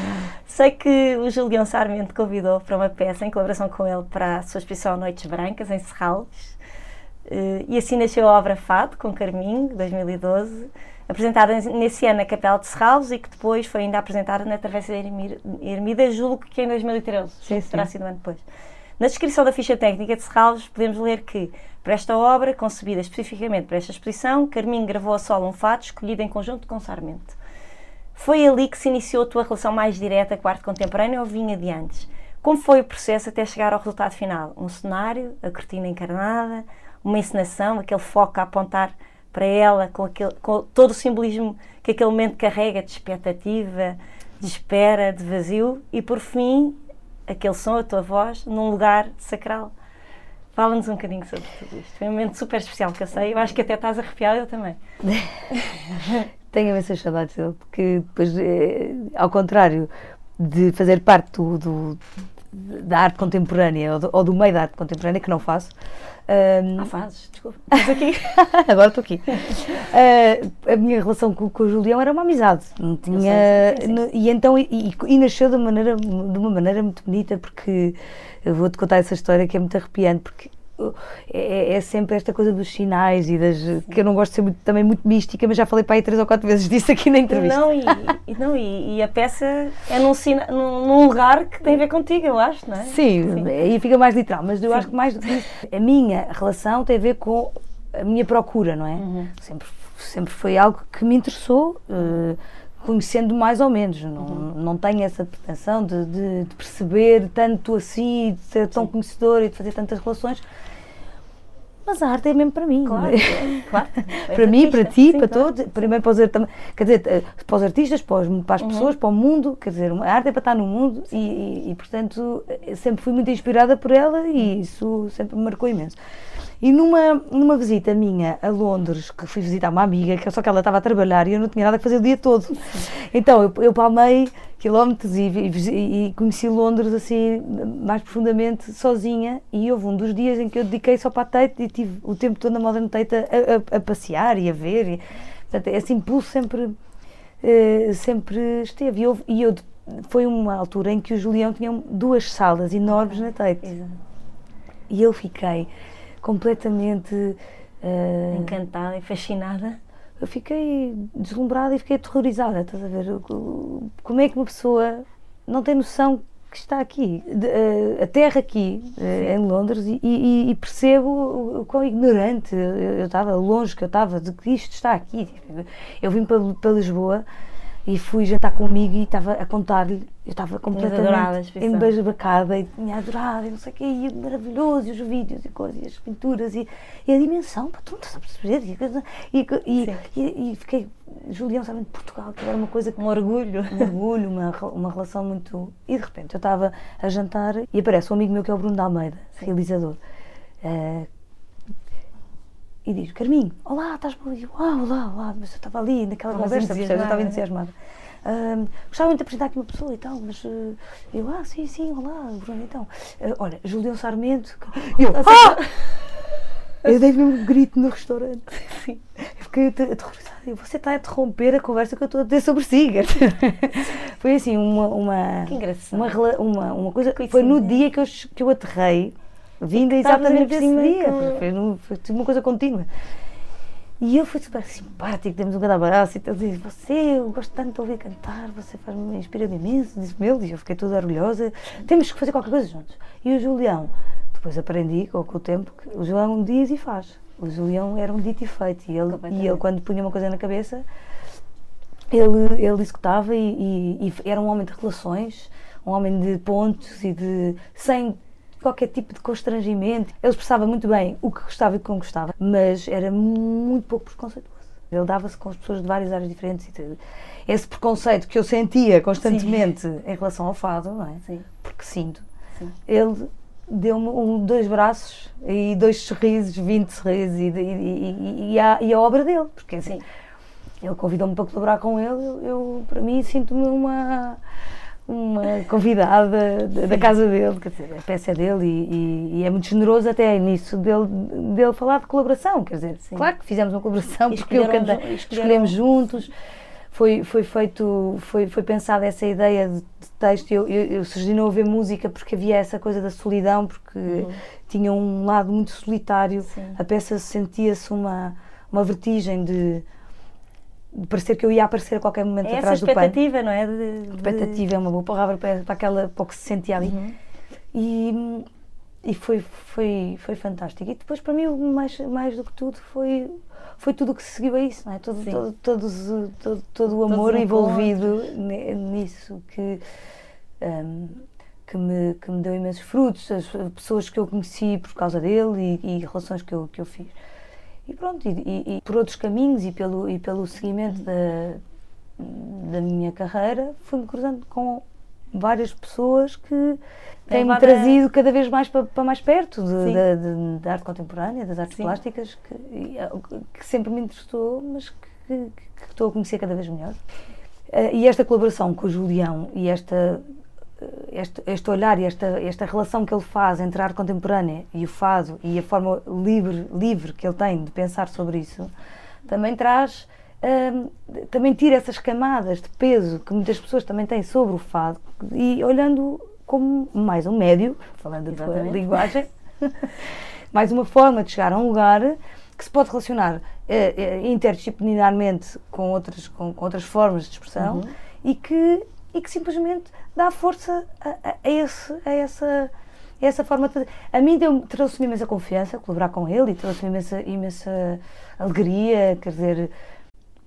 Sei que o Julião Sarmento convidou para uma peça em colaboração com ele para a sua exposição Noites Brancas, em Serralves. Eh, e assim nasceu a obra Fado, com Carminho, 2012, apresentada nesse ano na Capela de Serralves e que depois foi ainda apresentada na Travessa Ermida, julgo que em 2013, sim, sim. terá sido um ano depois. Na descrição da ficha técnica de Serralves, podemos ler que, para esta obra, concebida especificamente para esta exposição, Carminho gravou a solo um fato escolhido em conjunto com Sarmento. Foi ali que se iniciou a tua relação mais direta com a arte contemporânea ou vinha de antes? Como foi o processo até chegar ao resultado final? Um cenário, a cortina encarnada, uma encenação, aquele foco a apontar para ela com, aquele, com todo o simbolismo que aquele momento carrega de expectativa, de espera, de vazio e por fim aquele som, a tua voz, num lugar sacral. Fala-nos um bocadinho sobre tudo isto. Foi um momento super especial que eu sei. Eu acho que até estás arrepiada, eu também. Tenho imensas saudades dele, porque depois, é, ao contrário de fazer parte do, do da arte contemporânea ou do, ou do, meio da arte contemporânea, que não faço. Um, ah, fazes, desculpa. Aqui? Agora estou aqui. Uh, a minha relação com, com, o Julião era uma amizade. Não tinha. Sei, sim, sim. E então, e, e, nasceu de, maneira, de uma maneira muito bonita, porque eu vou-te contar essa história que é muito arrepiante, porque é, é, sempre esta coisa dos sinais e das. Que eu não gosto de ser muito, também muito mística, mas já falei para aí três ou quatro vezes disso aqui na entrevista. Não, e, e não, e, e, a peça é num, sina, num, num, lugar que tem a ver contigo, eu acho, não é? Sim, Sim. aí fica mais literal, mas eu Sim. acho que mais do que isso, a minha relação tem a ver com a minha procura, não é? Uhum. Sempre, sempre foi algo que me interessou. Uh, conhecendo mais ou menos, não, uhum. não tenho essa pretensão de, de, de, perceber tanto assim, de ser tão Sim. conhecedor e de fazer tantas relações, mas a arte é mesmo para mim. Claro, é? claro. para mim, para ti, Sim, para claro. todos. Primeiro para os, quer dizer, eh, para os artistas, para, os, para as uhum. pessoas, para o mundo. Quer dizer, a arte é para estar no mundo e, e, e, portanto, eh, sempre fui muito inspirada por ela e isso sempre me marcou imenso. E numa, numa visita minha a Londres, que fui visitar uma amiga, que só que ela estava a trabalhar e eu não tinha nada a fazer o dia todo. Então eu, eu palmei quilómetros e, e, e, conheci Londres assim mais profundamente sozinha e houve um dos dias em que eu dediquei só para a Tate e tive o tempo todo na Modern Tate a, a, a passear e a ver. E, portanto, esse impulso sempre, uh, sempre esteve. E, eu, e eu, foi uma altura em que o Julião tinha duas salas enormes na Tate. Exato. E eu fiquei completamente uh, encantada e fascinada. Eu fiquei deslumbrada e fiquei aterrorizada, estás a ver? Como é que uma pessoa não tem noção que está aqui, de, uh, a terra aqui, uh, em Londres, e, e, e, percebo o, quão ignorante eu estava, longe que eu estava de que isto está aqui. Eu vim para, para Lisboa e fui jantar comigo e estava a contar-lhe, eu estava completamente embasbacada e tinha adorado e não sei o quê, e maravilhoso, e os vídeos e coisas, e as pinturas e, e a dimensão, pá, tu não estás a perceber, e, e, e, e, fiquei, Julião sabe de Portugal, que era uma coisa, um orgulho, um orgulho, uma, uma relação muito, e de repente eu estava a jantar e aparece um amigo meu que é o Bruno de Almeida, Sim. realizador, uh, e diz: Carminho, olá, estás bom? E eu, ah, olá, olá, mas eu estava ali naquela conversa, eu estava né? entusiasmada. Uh, gostava muito de apresentar aqui uma pessoa e tal, mas uh, eu, ah, sim, sim, olá, Bruno, então. Uh, olha, Julião Sarmento. E eu, ah! Eu dei-lhe um grito no restaurante. Sim. Eu fiquei aterrorizada. Você está a interromper a conversa que eu estou a ter sobre si. foi assim, uma. uma. Uma, uma, uma coisa. Que foi no dia que eu, que eu aterrei vinda exatamente desse dia. Com... Foi, no, foi uma coisa contínua. E ele foi super simpático, temos um grande abraço. Então ele disse: Você, eu gosto tanto de ouvir cantar, você faz-me, inspira-me imenso. Disse: Meu, e eu fiquei toda orgulhosa. Temos que fazer qualquer coisa juntos. E o Julião, depois aprendi com, com o tempo que o Julião diz e faz. O Julião era um dito e feito. E ele, e ele quando punha uma coisa na cabeça, ele, ele executava e, e, e era um homem de relações, um homem de pontos e de. sem qualquer tipo de constrangimento. Ele expressava muito bem o que gostava e o que não gostava, mas era muito pouco preconceituoso. Ele dava-se com as pessoas de várias áreas diferentes. Esse preconceito que eu sentia constantemente Sim. em relação ao fado, não é? Sim. Porque sinto. Sim. Ele deu-me um, dois braços e dois sorrisos, 20 sorrisos e, e, e, e, a, e a obra dele. Porque assim, ele convidou-me para colaborar com ele, eu, eu para mim sinto-me uma uma convidada da casa dele, quer dizer, a peça é dele e, e, e, é muito generoso até nisso dele, dele falar de colaboração, quer dizer, Sim. claro que fizemos uma colaboração e porque eu cantei, escolhemos juntos, foi, foi feito, foi, foi pensada essa ideia de, de texto, eu, eu, eu sugeri não haver música porque havia essa coisa da solidão, porque uhum. tinha um lado muito solitário, Sim. a peça sentia-se uma, uma vertigem de de parecer que eu ia aparecer a qualquer momento é atrás do pano. expectativa, não é? De, de... Expectativa é uma boa palavra para, para aquela para o que se sentia ali. Uhum. E, e foi, foi, foi fantástico. E depois, para mim, mais, mais do que tudo, foi, foi tudo o que se seguiu a isso, não é? Todo, todo, todos, todo, todo o amor envolvido nisso que, um, que, me, que me deu imensos frutos, as pessoas que eu conheci por causa dele e, e relações que eu, que eu fiz. E pronto, e, e, e, por outros caminhos e pelo, e pelo seguimento da, da minha carreira, fui-me cruzando com várias pessoas que têm-me trazido cada vez mais para, para mais perto da arte contemporânea, das artes Sim. plásticas, que, que, sempre me interessou, mas que, que, que, estou a conhecer cada vez melhor. Uh, e esta colaboração com o Julião e esta este, este olhar e esta, esta relação que ele faz entre a arte contemporânea e o fado e a forma livre, livre que ele tem de pensar sobre isso, também traz, hum, também tira essas camadas de peso que muitas pessoas também têm sobre o fado e olhando como mais um médio, falando de linguagem, mais uma forma de chegar a um lugar que se pode relacionar eh, eh, interdisciplinarmente com outras, com, com, outras formas de expressão uhum. e que e que simplesmente dá força a, a, a esse, a essa essa forma de A mim trouxe-me imensa confiança colaborar com ele e trouxe-me imensa, imensa alegria, quer dizer,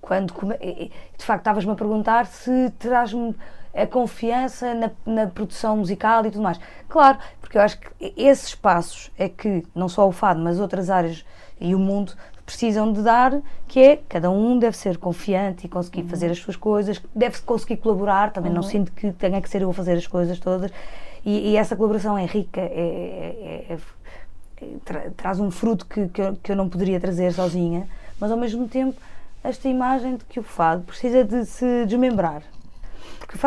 quando de facto estavas-me a perguntar se traz-me a confiança na, na, produção musical e tudo mais. Claro, porque eu acho que esses passos é que não só o fado, mas outras áreas e o mundo precisam de dar, que é cada um deve ser confiante e conseguir uhum. fazer as suas coisas, deve conseguir colaborar, também uhum. não sinto que tenha que ser eu a fazer as coisas todas. E, e essa colaboração é rica, é, é, é, é tra, traz um fruto que, que eu, que, eu, não poderia trazer sozinha, mas ao mesmo tempo esta imagem de que o fado precisa de se desmembrar, porque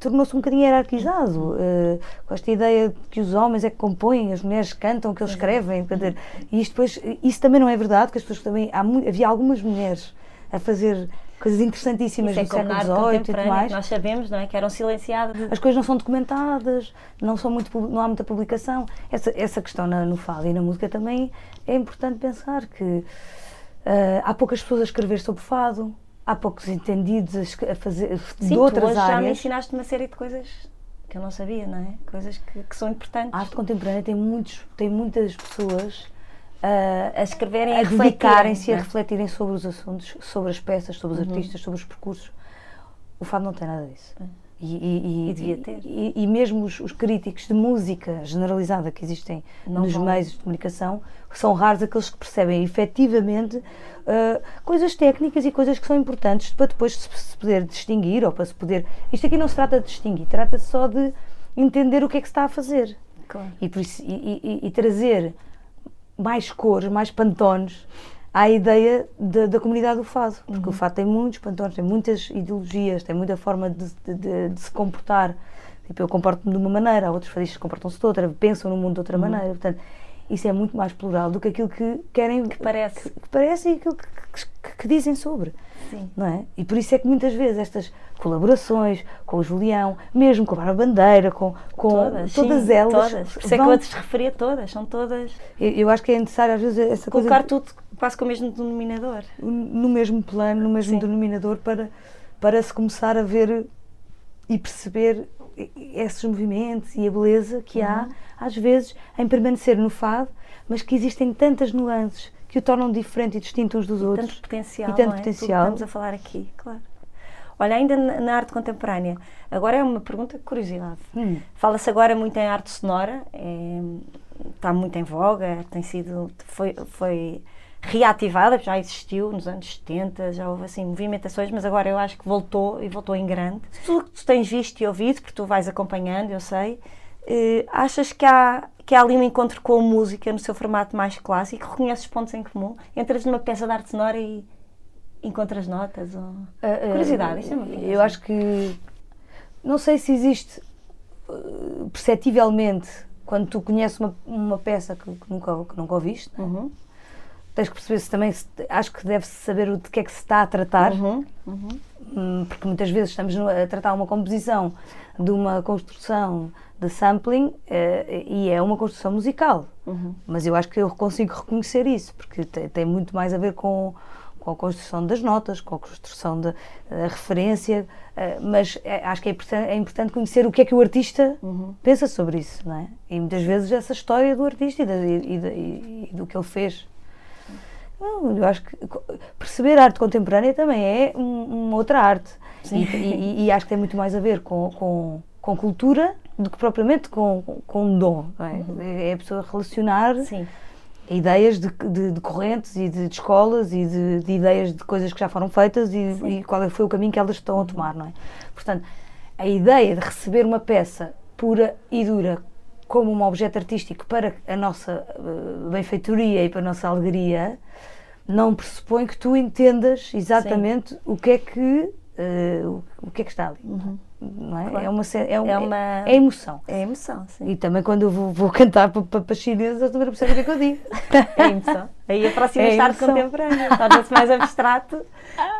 tornou-se um bocadinho hierarquizado, uh, com esta ideia de que os homens é que compõem, as mulheres cantam, que eles escrevem, quer dizer, e isto depois, isso também não é verdade, que as pessoas também, há, havia algumas mulheres a fazer coisas interessantíssimas Isso é no século XVIII e tudo mais. Nós sabemos, não é? Que eram silenciadas. As coisas não são documentadas, não, são muito, não há muita publicação. Essa, essa questão na, no fado e na música também é importante pensar que uh, há poucas pessoas a escrever sobre fado há poucos entendidos a, fazer Sim, de outras áreas. já me ensinaste uma série de coisas que eu não sabia, não é? Coisas que, que são importantes. A arte contemporânea tem, muitos, tem muitas pessoas uh, a escreverem, a, a dedicarem-se a é? refletirem sobre os assuntos, sobre as peças, sobre os uhum. artistas, sobre os percursos. O Fado não tem nada disso. É. E, e, e, devia ter. E, e mesmo os, os, críticos de música generalizada que existem não nos vão. meios de comunicação são raros aqueles que percebem efetivamente uh, coisas técnicas e coisas que são importantes para depois se, poder distinguir ou para se poder. Isto aqui não se trata de distinguir, trata-se só de entender o que é que se está a fazer. Claro. E, isso, e, trazer mais cores, mais pantones à ideia de, da comunidade do fado, porque uhum. o fado tem muitos pantões, tem muitas ideologias, tem muita forma de, de, de se comportar. Tipo, eu comporto-me de uma maneira, outros fadistas comportam-se de outra, pensam no mundo de outra uhum. maneira. Portanto, isso é muito mais plural do que aquilo que querem que parece, que, que parece e aquilo que, que, que, dizem sobre. Sim. Não é? E por isso é que muitas vezes estas colaborações com o Julião, mesmo com a Bárbara Bandeira, com, com todas, todas sim, elas. Todas. Por isso é que eu te referia todas, são todas. Eu, eu, acho que é necessário às vezes essa Colocar coisa. Tudo quase com o mesmo denominador. No mesmo plano, no mesmo sim. denominador, para, para se começar a ver e perceber esses movimentos e a beleza que uhum. Às vezes, em permanecer no fado, mas que existem tantas nuances que o tornam diferente e distinto uns dos e outros. Tanto potencial. E tanto é? potencial. Estamos a falar aqui, claro. Olha, ainda na, arte contemporânea, agora é uma pergunta de curiosidade. Hum. Fala-se agora muito em arte sonora, é, está muito em voga, tem sido, foi, foi reativada, já existiu nos anos 70, já houve assim movimentações, mas agora eu acho que voltou e voltou em grande. Tu, tu tens visto e ouvido, porque tu vais acompanhando, eu sei, achas que há, que há ali um encontro com a música no seu formato mais clássico? Reconheces pontos em comum? Entras numa peça de arte sonora e encontras notas? Ou... Uh, Curiosidade, isto é uma curiosidade. Eu acho que. Não sei se existe uh, perceptivelmente quando tu conheces uma, uma peça que, que nunca, que nunca ouviste, não é? Uhum, tens que perceber se também. se- acho que deve-se saber o de que é que se está a tratar. uhum, uhum. Hum, porque muitas vezes estamos a tratar uma composição de uma construção de sampling eh, e é uma construção musical. Uhum. Mas eu acho que eu consigo reconhecer isso, porque tem, tem muito mais a ver com, com a construção das notas, com a construção da referência, eh, mas é- acho que é importante, é importante conhecer o que é que o artista Uhum. pensa sobre isso, não é? E muitas vezes essa história do artista e, da- e- e da- e- e do que ele fez. Eu acho que perceber arte contemporânea também é um- uma outra arte. Sim. E, e- e acho que tem muito mais a ver com, com, com cultura do que propriamente com, com um dom. não é? É a pessoa relacionar Sim. ideias de, de- de correntes e de, de escolas e de, de ideias de coisas que já foram feitas e, e qual é- foi o caminho que elas estão a tomar, não é? Portanto, a ideia de receber uma peça pura e dura como um objeto artístico para a nossa eh, benfeitoria e para a nossa alegria não pressupõe que tu entendas exatamente o que é que eh, o, o que é que está ali. Não é? Claro. É uma é, um- É uma- é emoção. É emoção, sim. E também quando eu vou, vou cantar para, para, para chineses, eu também não percebo o que é que eu digo. É emoção. Aí aproxima-se É arte emoção. contemporânea, torna-se mais abstrato.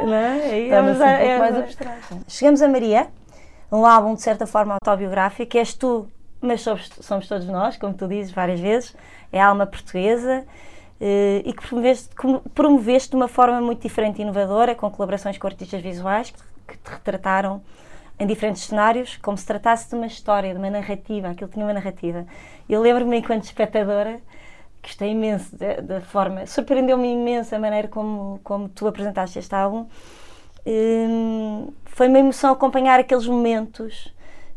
Não é? Aí Torna-se um é- pouco é- mais abstrato. Chegamos a Maria, um álbum de certa forma autobiográfico, és tu, mas somos, somos todos nós, como tu dizes várias vezes, é a alma portuguesa eh, e que promoveste, promoveste de uma forma muito diferente e inovadora, com colaborações com artistas visuais que, que te retrataram em diferentes cenários, como se tratasse de uma história, de uma narrativa, aquilo tinha uma narrativa. Eu lembro-me, enquanto espectadora, gostei imenso da, forma, surpreendeu-me imenso a maneira como, como tu apresentaste este álbum. Hum, foi uma emoção acompanhar aqueles momentos.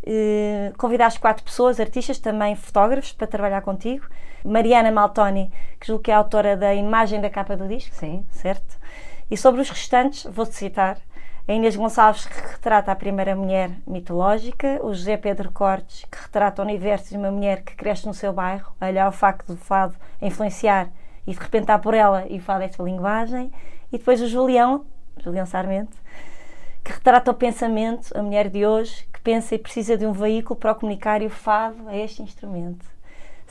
Hum, convidaste quatro pessoas, artistas, também fotógrafos, para trabalhar contigo. Mariana Maltoni, que julgo que é a autora da imagem da capa do disco, Sim. certo? E sobre os restantes, vou-te citar. A Inês Gonçalves, que retrata a primeira mulher mitológica, o José Pedro Cortes, que retrata o universo de uma mulher que cresce no seu bairro, a olhar o facto do fado influenciar e de repente está por ela e fado é esta linguagem, e depois o Julião, Julião Sarmento, que retrata o pensamento, a mulher de hoje, que pensa e precisa de um veículo para comunicar e o fado a este instrumento.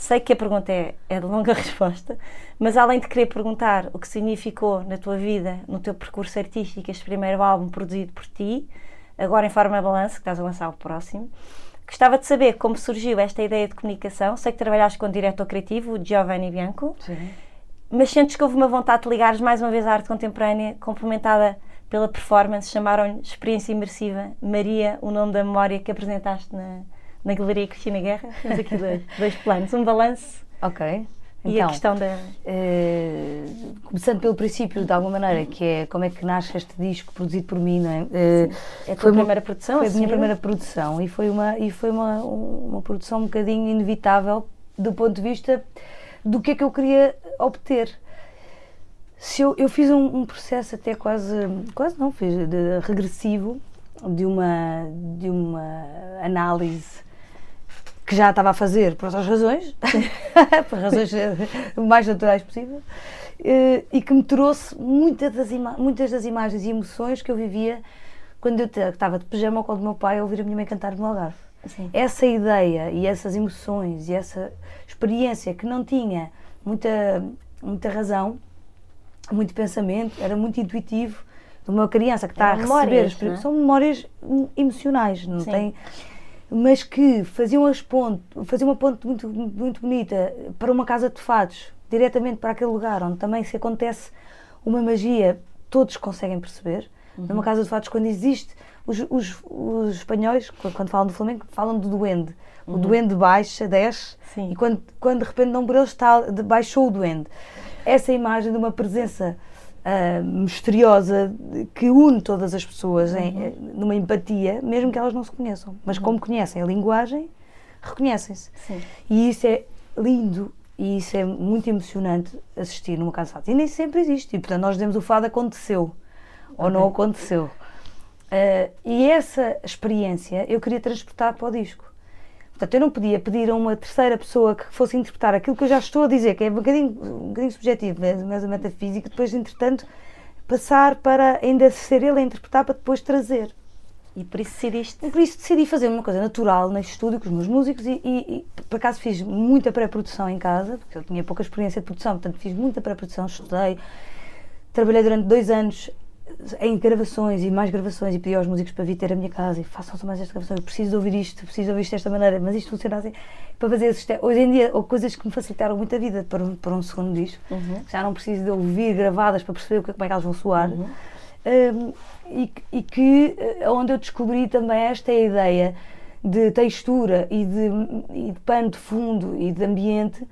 Sei que a pergunta é, é de longa resposta, mas além de querer perguntar o que significou na tua vida, no teu percurso artístico, este primeiro álbum produzido por ti, agora em forma balanço, que estás a lançar o próximo, gostava de saber como surgiu esta ideia de comunicação. Sei que trabalhaste com o diretor criativo, o Giovanni Bianco, Sim. mas sentes que houve uma vontade de ligares mais uma vez à arte contemporânea, complementada pela performance, chamaram-lhe Experiência Imersiva Maria, o nome da memória que apresentaste na, na Galeria Cristina Guerra. Temos aqui dois, dois planos, um balanço Ok. e a Então, questão da... eh, começando pelo princípio, de alguma maneira, que é como é que nasce este disco produzido por mim, não é? Eh, É a tua foi uma- primeira produção? Foi a minha assumida? primeira produção e foi uma, e foi uma, um- uma produção um bocadinho inevitável do ponto de vista do que é que eu queria obter. Se eu, eu fiz um, um processo até quase, quase não, fiz de, regressivo de uma, de uma análise que já estava a fazer por outras razões, por razões eh, mais naturais possível, eh, e que me trouxe muitas das, muitas das imagens e emoções que eu vivia quando eu estava de pijama ao colo do meu pai a ouvir a minha mãe cantar no Algarve. Sim. Essa ideia e essas emoções e essa experiência que não tinha muita, muita razão, muito pensamento, era muito intuitivo de uma criança que está a Eram receber memórias, é? são memórias hum, emocionais, não Sim. tem mas que faziam as ponte, faziam uma ponte muito muito bonita para uma casa de fados, diretamente para aquele lugar onde também se acontece uma magia, todos conseguem perceber. Uhum. Numa casa de fados quando existe os, os, os espanhóis, quando falam do Flamengo, falam do duende. O duende baixa, desce, Sim. e quando, quando de repente não por ele está, baixou o duende. Essa imagem de uma presença uh, misteriosa que une todas as pessoas em, Uhum. eh, numa empatia, mesmo que elas não se conheçam. Mas como conhecem a linguagem, reconhecem-se. E isso é lindo e isso é muito emocionante assistir numa casa de fado. E nem sempre existe. E, portanto, nós dizemos o fado aconteceu ou não aconteceu. Uh, e essa experiência eu queria transportar para o disco. Portanto, eu não podia pedir a uma terceira pessoa que fosse interpretar aquilo que eu já estou a dizer, que é um bocadinho, um bocadinho subjetivo, mas, a metafísica, depois, entretanto, passar para ainda ser ele a interpretar para depois trazer. E por isso decidiste. E por isso decidi fazer uma coisa natural neste estúdio com os meus músicos e, e, e por acaso fiz muita pré-produção em casa, porque eu tinha pouca experiência de produção, portanto fiz muita pré-produção, estudei, trabalhei durante dois anos em gravações e mais gravações e pedi aos músicos para vir ter a minha casa e façam só mais esta gravação, eu preciso de ouvir isto, preciso de ouvir isto desta maneira, mas isto funciona assim, para fazer esses te- hoje em dia, ou coisas que me facilitaram muito a vida para um, para um segundo disco, Uhum. já não preciso de ouvir gravadas para perceber que- como é que elas vão soar. Uhum. Um, e, e que eh, onde eu descobri também esta ideia de textura e de, e de pano de fundo e de ambiente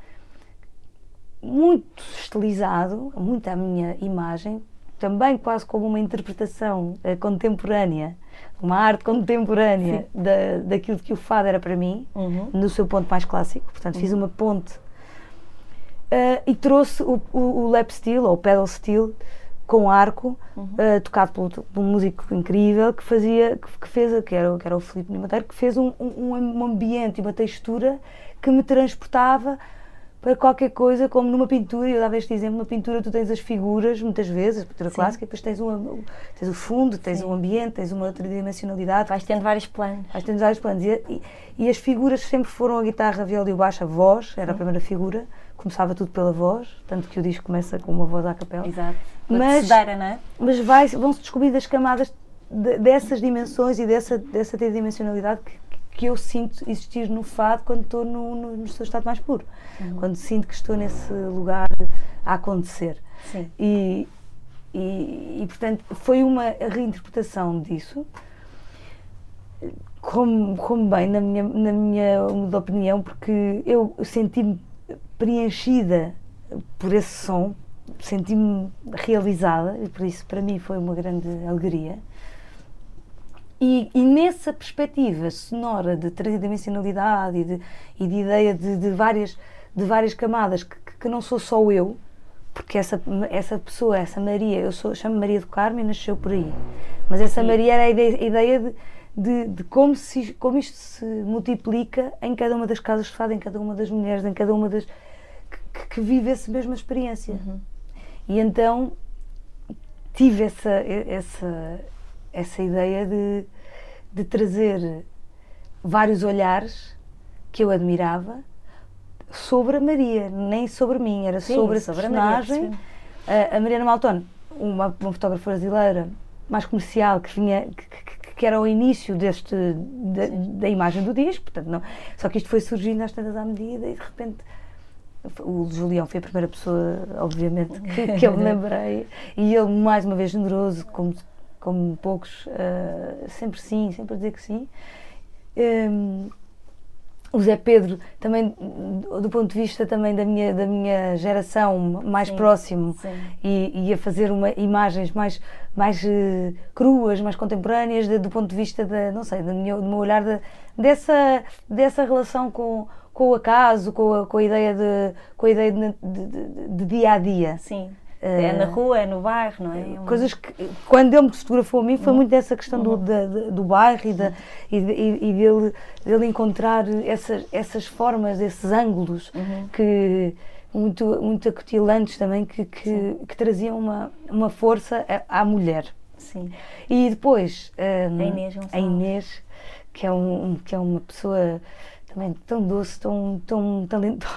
muito estilizado, muito à minha imagem, também quase como uma interpretação eh, contemporânea, uma arte contemporânea da, daquilo que o fado era para mim, Uhum. no seu ponto mais clássico. Portanto, fiz uma ponte eh, e trouxe o, o, o lap steel, ou pedal steel, com arco, eh, tocado pelo, por um músico incrível que fazia, que, que fez, que era, que era o Filipe Nimateiro, que fez um, um, um ambiente e uma textura que me transportava para qualquer coisa, como numa pintura, eu dava este exemplo, numa pintura tu tens as figuras, muitas vezes, a pintura Sim. clássica, e depois tens, uma, tens o fundo, tens Sim. o ambiente, tens uma tridimensionalidade, Vais tendo vários planos. Vais tendo vários planos. E, e- e as figuras sempre foram a guitarra, a viola e o baixo, a voz, era a primeira figura. Começava tudo pela voz, tanto que o disco começa com uma voz à capela. Exato. Mas-. Sedeira, não é? Mas vai, vão-se descobrindo as camadas de- dessas dimensões e dessa, dessa tridimensionalidade que, que eu sinto existir no fado quando estou no, no, no seu estado mais puro. Quando sinto que estou nesse lugar a acontecer. Sim. E, e, e, portanto, foi uma reinterpretação disso, como, como bem, na minha, na minha opinião, porque eu senti-me preenchida por esse som, senti-me realizada, e por isso, para mim, foi uma grande alegria. E, e nessa perspectiva sonora de tridimensionalidade e de, e de ideia de, de várias, de várias camadas, que, que não sou só eu, porque essa, essa pessoa, essa Maria, eu sou, chamo Maria do Carmo e nasceu por aí, mas essa Sim. Maria era a ideia, a ideia de, de, de como, se, como isto se multiplica em cada uma das casas de fado, em cada uma das mulheres, em cada uma das. que, que vive essa mesma experiência. Uhum. E então tive essa, essa, essa ideia de, de trazer vários olhares que eu admirava sobre a Maria, nem sobre mim, era Sim, sobre a sobre a Maria, personagem. A, a Mariana Maltone, uma, uma fotógrafa brasileira mais comercial que vinha que, que- que era o início deste da, da imagem do disco, portanto não, só que isto foi surgindo às tantas à medida e de repente o Julião foi a primeira pessoa, obviamente, que, que eu me lembrei. E ele mais uma vez generoso, como, como poucos, eh, sempre sim, sempre a dizer que sim. Hum, o Zé Pedro também do ponto de vista também da minha da minha geração mais Sim, próximo sim. e, e a fazer uma, imagens mais mais eh, cruas mais contemporâneas de- do ponto de vista da não sei do meu, do meu olhar de- dessa dessa relação com com o acaso com a, com a ideia de com a ideia de, de- de- de dia a dia Sim. É na rua, é no bairro, não é? É coisas que quando ele me fotografou a mim foi muito dessa questão do, da- da- do bairro e, da, e, e- dele, dele encontrar essas, essas formas, esses ângulos que muito, muito acutilantes também que, que, que traziam uma, uma força à, à mulher. Sim. E depois hum, A Inês a. Inês, que é, um, que é uma pessoa também tão doce, tão, tão talentosa.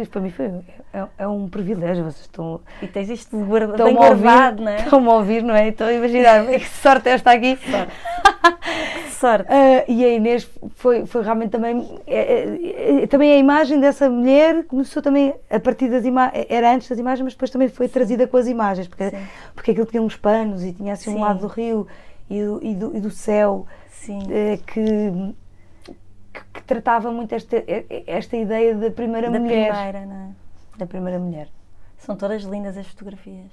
Isso para mim foi, é, é um privilégio. Vocês estão, E tens isto guarda- bem guardado, não é? Estão-me a ouvir, não é? Estão a imaginar que sorte esta aqui. Que sorte. Ah, e a Inês foi, foi realmente também. é, é, é, também a imagem dessa mulher começou também a partir das imagens. Era antes das imagens, mas depois também foi trazida com as imagens, porque, Sim. porque aquilo tinha uns panos e tinha assim um Sim. lado do rio e do, e do, e do céu Sim. eh, que, que, que tratava muito esta, esta ideia da primeira da mulher. primeira, não é? Da primeira mulher. São todas lindas as fotografias.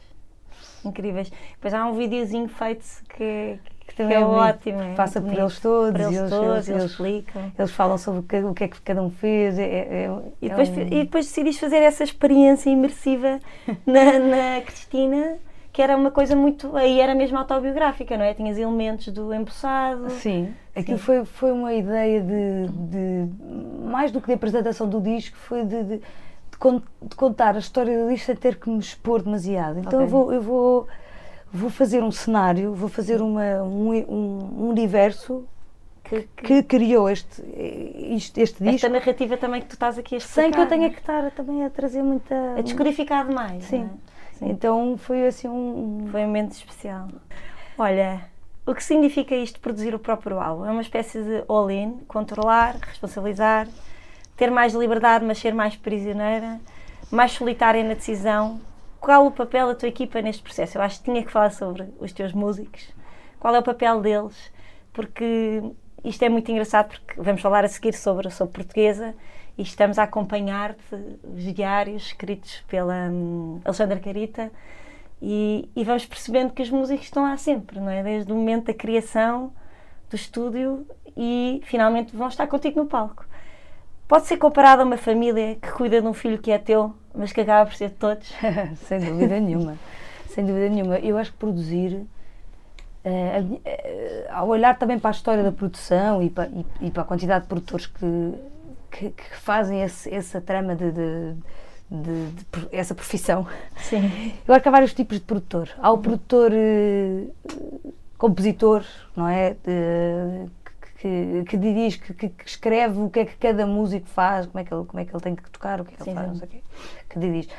incríveis. Depois há um videozinho feito que, que também é, é ótimo. É passa por eles todos, por eles, eles, todos, eles, eles explicam. Eles falam sobre o que, o que, é que cada um fez. É, é, e, depois, um... e depois decidiste fazer essa experiência imersiva na, na Cristina que era uma coisa muito. Aí era mesmo autobiográfica, não é? Tinhas elementos do empossado. Sim, aquilo Sim. Foi, foi uma ideia de, de, Mais do que de apresentação do disco, foi de, de, de contar a história do disco sem ter que me expor demasiado. Então okay. eu vou. Eu vou vou fazer um cenário, vou fazer uma, um, um universo que, que, criou este, este, este disco. Esta narrativa também que tu estás aqui a explicar. Sem que eu tenha que estar também a trazer muita... A descodificar demais. Sim. É? Sim. Então foi assim um... Foi um momento especial. Olha, o que significa isto produzir o próprio álbum? É uma espécie de all-in, controlar, responsabilizar, ter mais liberdade, mas ser mais prisioneira, mais solitária na decisão. Qual o papel da tua equipa neste processo? Eu acho que tinha que falar sobre os teus músicos. Qual é o papel deles? Porque isto é muito engraçado, porque vamos falar a seguir sobre, sobre portuguesa e estamos a acompanhar-te os diários escritos pela um, Alexandra Carita e, e, vamos percebendo que os músicos estão lá sempre, não é? Desde o momento da criação do estúdio e finalmente vão estar contigo no palco. Pode ser comparado a uma família que cuida de um filho que é teu, mas que acaba por ser de todos? Sem dúvida nenhuma. Sem dúvida nenhuma. Eu acho que produzir Uh, uh, ao olhar também para a história da produção e para, e, e para a quantidade de produtores que, que, que fazem esse, essa trama de, de, de, de, essa profissão. Sim. Eu acho que há vários tipos de produtor. Há o produtor uh, compositor, não é? que, que dirige, que, que, escreve o que é que cada músico faz, como é que ele, como é que ele tem que tocar, o que é que sim, ele faz, sim. não sei o quê, que dirige.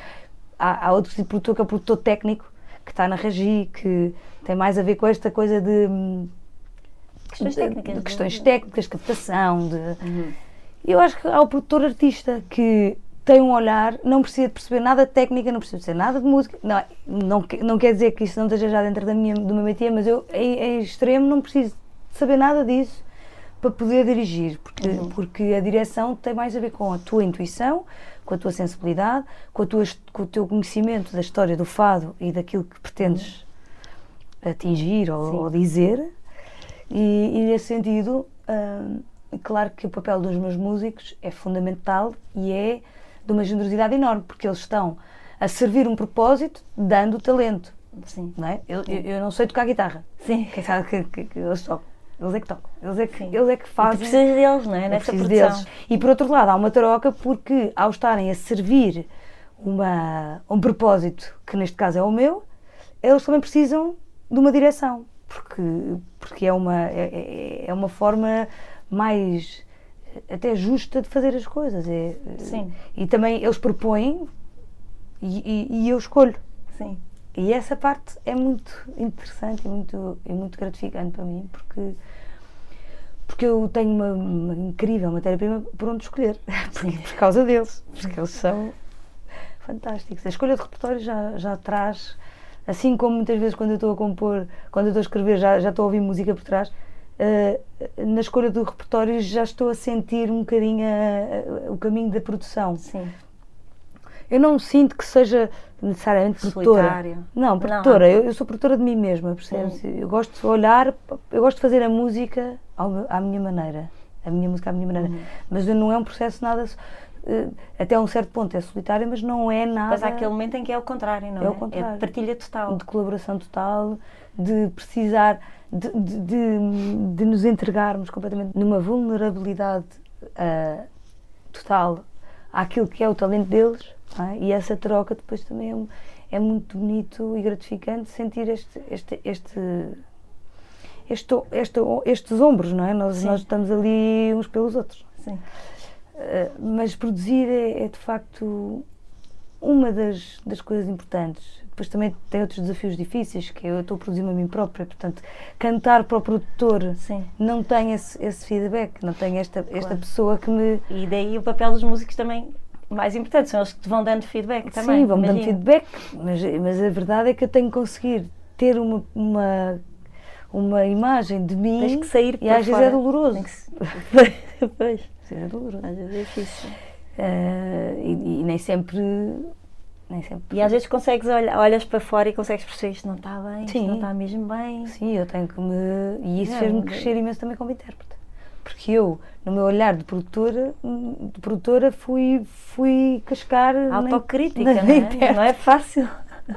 Há, há outro tipo de produtor que é o produtor técnico, que está na regi, que tem mais a ver com esta coisa de questões técnicas, de, de questões técnicas, captação, de, uhum. Eu acho que há o produtor artista que tem um olhar, não precisa de perceber nada de técnica, não precisa de ser nada de música. Não, não, não quer dizer que isso não esteja já dentro da minha, do meu métier, mas eu, em, em extremo, não preciso de saber nada disso para poder dirigir, porque, uhum. porque a direção tem mais a ver com a tua intuição, com a tua sensibilidade, com, a tua, com o teu conhecimento da história do fado e daquilo que pretendes uhum. atingir ou, ou, dizer. E, e nesse sentido. Hum, claro que o papel dos meus músicos é fundamental e é de uma generosidade enorme, porque eles estão a servir um propósito dando talento. Sim. Não é? eu, eu, eu não sei tocar guitarra. Sim. Quem sabe que, que, que eles tocam. Eles é que tocam. Eles é que, eles é que fazem. Precisas deles, não é? Nessa produção. Deles. E por outro lado, há uma troca porque ao estarem a servir uma, um propósito, que neste caso é o meu, eles também precisam de uma direção. Porque, porque é, uma, é, é, é uma forma mais até justa de fazer as coisas. É, Sim. E também eles propõem e, e, e, eu escolho. Sim. E essa parte é muito interessante e muito, é muito gratificante para mim, porque, porque eu tenho uma, uma incrível matéria-prima por onde escolher. Por, por causa deles. Porque eles são fantásticos. A escolha de repertório já, já traz, assim como muitas vezes quando eu estou a compor, quando eu estou a escrever, já, já estou a ouvir música por trás uh, na escolha do repertório já estou a sentir um bocadinho a, a, o caminho da produção. Sim. Eu não sinto que seja necessariamente produtora. Não, produtora. Eu, eu, sou produtora de mim mesma, percebes? Eu gosto de olhar, eu gosto de fazer a música ao, à minha maneira. A minha música à minha maneira. Uhum. Mas não é um processo nada. Uh, até um certo ponto é solitário, mas não é nada. Mas há aquele momento em que é o contrário, não é? É o contrário. É de partilha total. De colaboração total, de precisar de, de, de, nos entregarmos completamente numa vulnerabilidade uh, total àquilo que é o talento deles é? e essa troca depois também é, é, muito bonito e gratificante sentir este, este, este, este, este estes ombros, não é? Nós, nós estamos ali uns pelos outros. Sim. Uh, mas produzir é, é de facto uma das, das coisas importantes depois também tem outros desafios difíceis, que eu estou a produzir-me a mim própria, portanto, cantar para o produtor Sim. não tem esse, esse feedback, não tem esta, esta claro. pessoa que me. E daí o papel dos músicos também mais importante, são eles que te vão dando feedback também. Sim, vão dando feedback, mas, mas a verdade é que eu tenho que conseguir ter uma, uma, uma imagem de mim Tens que sair e às vezes é doloroso. Que... pois. É doloroso. Às vezes é difícil. Uh, e, e nem sempre Nem sempre. E às vezes consegues olhar, olhas para fora e consegues perceber isto não está bem, isto Sim. não está mesmo bem. Sim, eu tenho que me. E isso fez-me de- crescer imenso também como intérprete. Porque eu, no meu olhar de produtora, de produtora fui, fui cascar. na- Autocrítica, na não é? Não é fácil.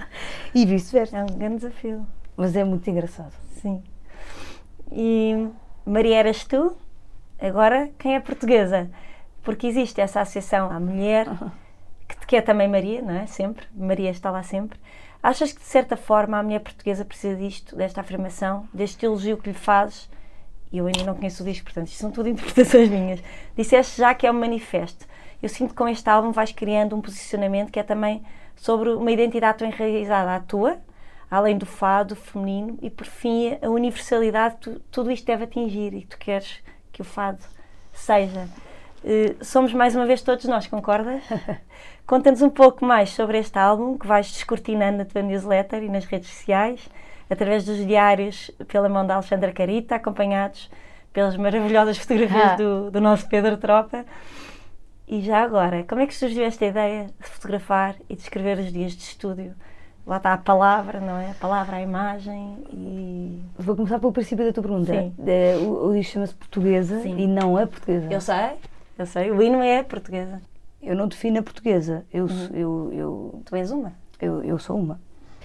E vice-versa. É um grande desafio. Mas é muito engraçado. Sim. E Maria eras tu, agora quem é portuguesa? Porque existe essa associação à mulher, que, que é também Maria, não é? Sempre. Maria está lá sempre. Achas que de certa forma a mulher portuguesa precisa disto, desta afirmação, deste elogio que lhe fazes? E eu ainda não conheço o disco, portanto, isto são tudo interpretações minhas. Disseste já que é um manifesto. Eu sinto que com este álbum vais criando um posicionamento que é também sobre uma identidade tão enraizada à tua, além do fado feminino e por fim a universalidade que tu- tudo isto deve atingir e que tu queres que o fado seja. Eh, somos mais uma vez todos nós, concordas? Conta-nos um pouco mais sobre este álbum que vais descortinando na tua newsletter e nas redes sociais, através dos diários pela mão da Alexandra Carita, acompanhados pelas maravilhosas fotografias Ah. do, do nosso Pedro Tropa. E já agora, como é que surgiu esta ideia de fotografar e de escrever os dias de estúdio? Lá está a palavra, não é? A palavra, a imagem e. Vou começar pelo princípio da tua pergunta. Sim. Eh, o, o chama-se Portuguesa Sim. e não a portuguesa. Eu sei, eu sei, o hino é portuguesa. Eu não defino a portuguesa. Eu, Uhum. eu, eu, Tu és uma. eu, eu sou uma.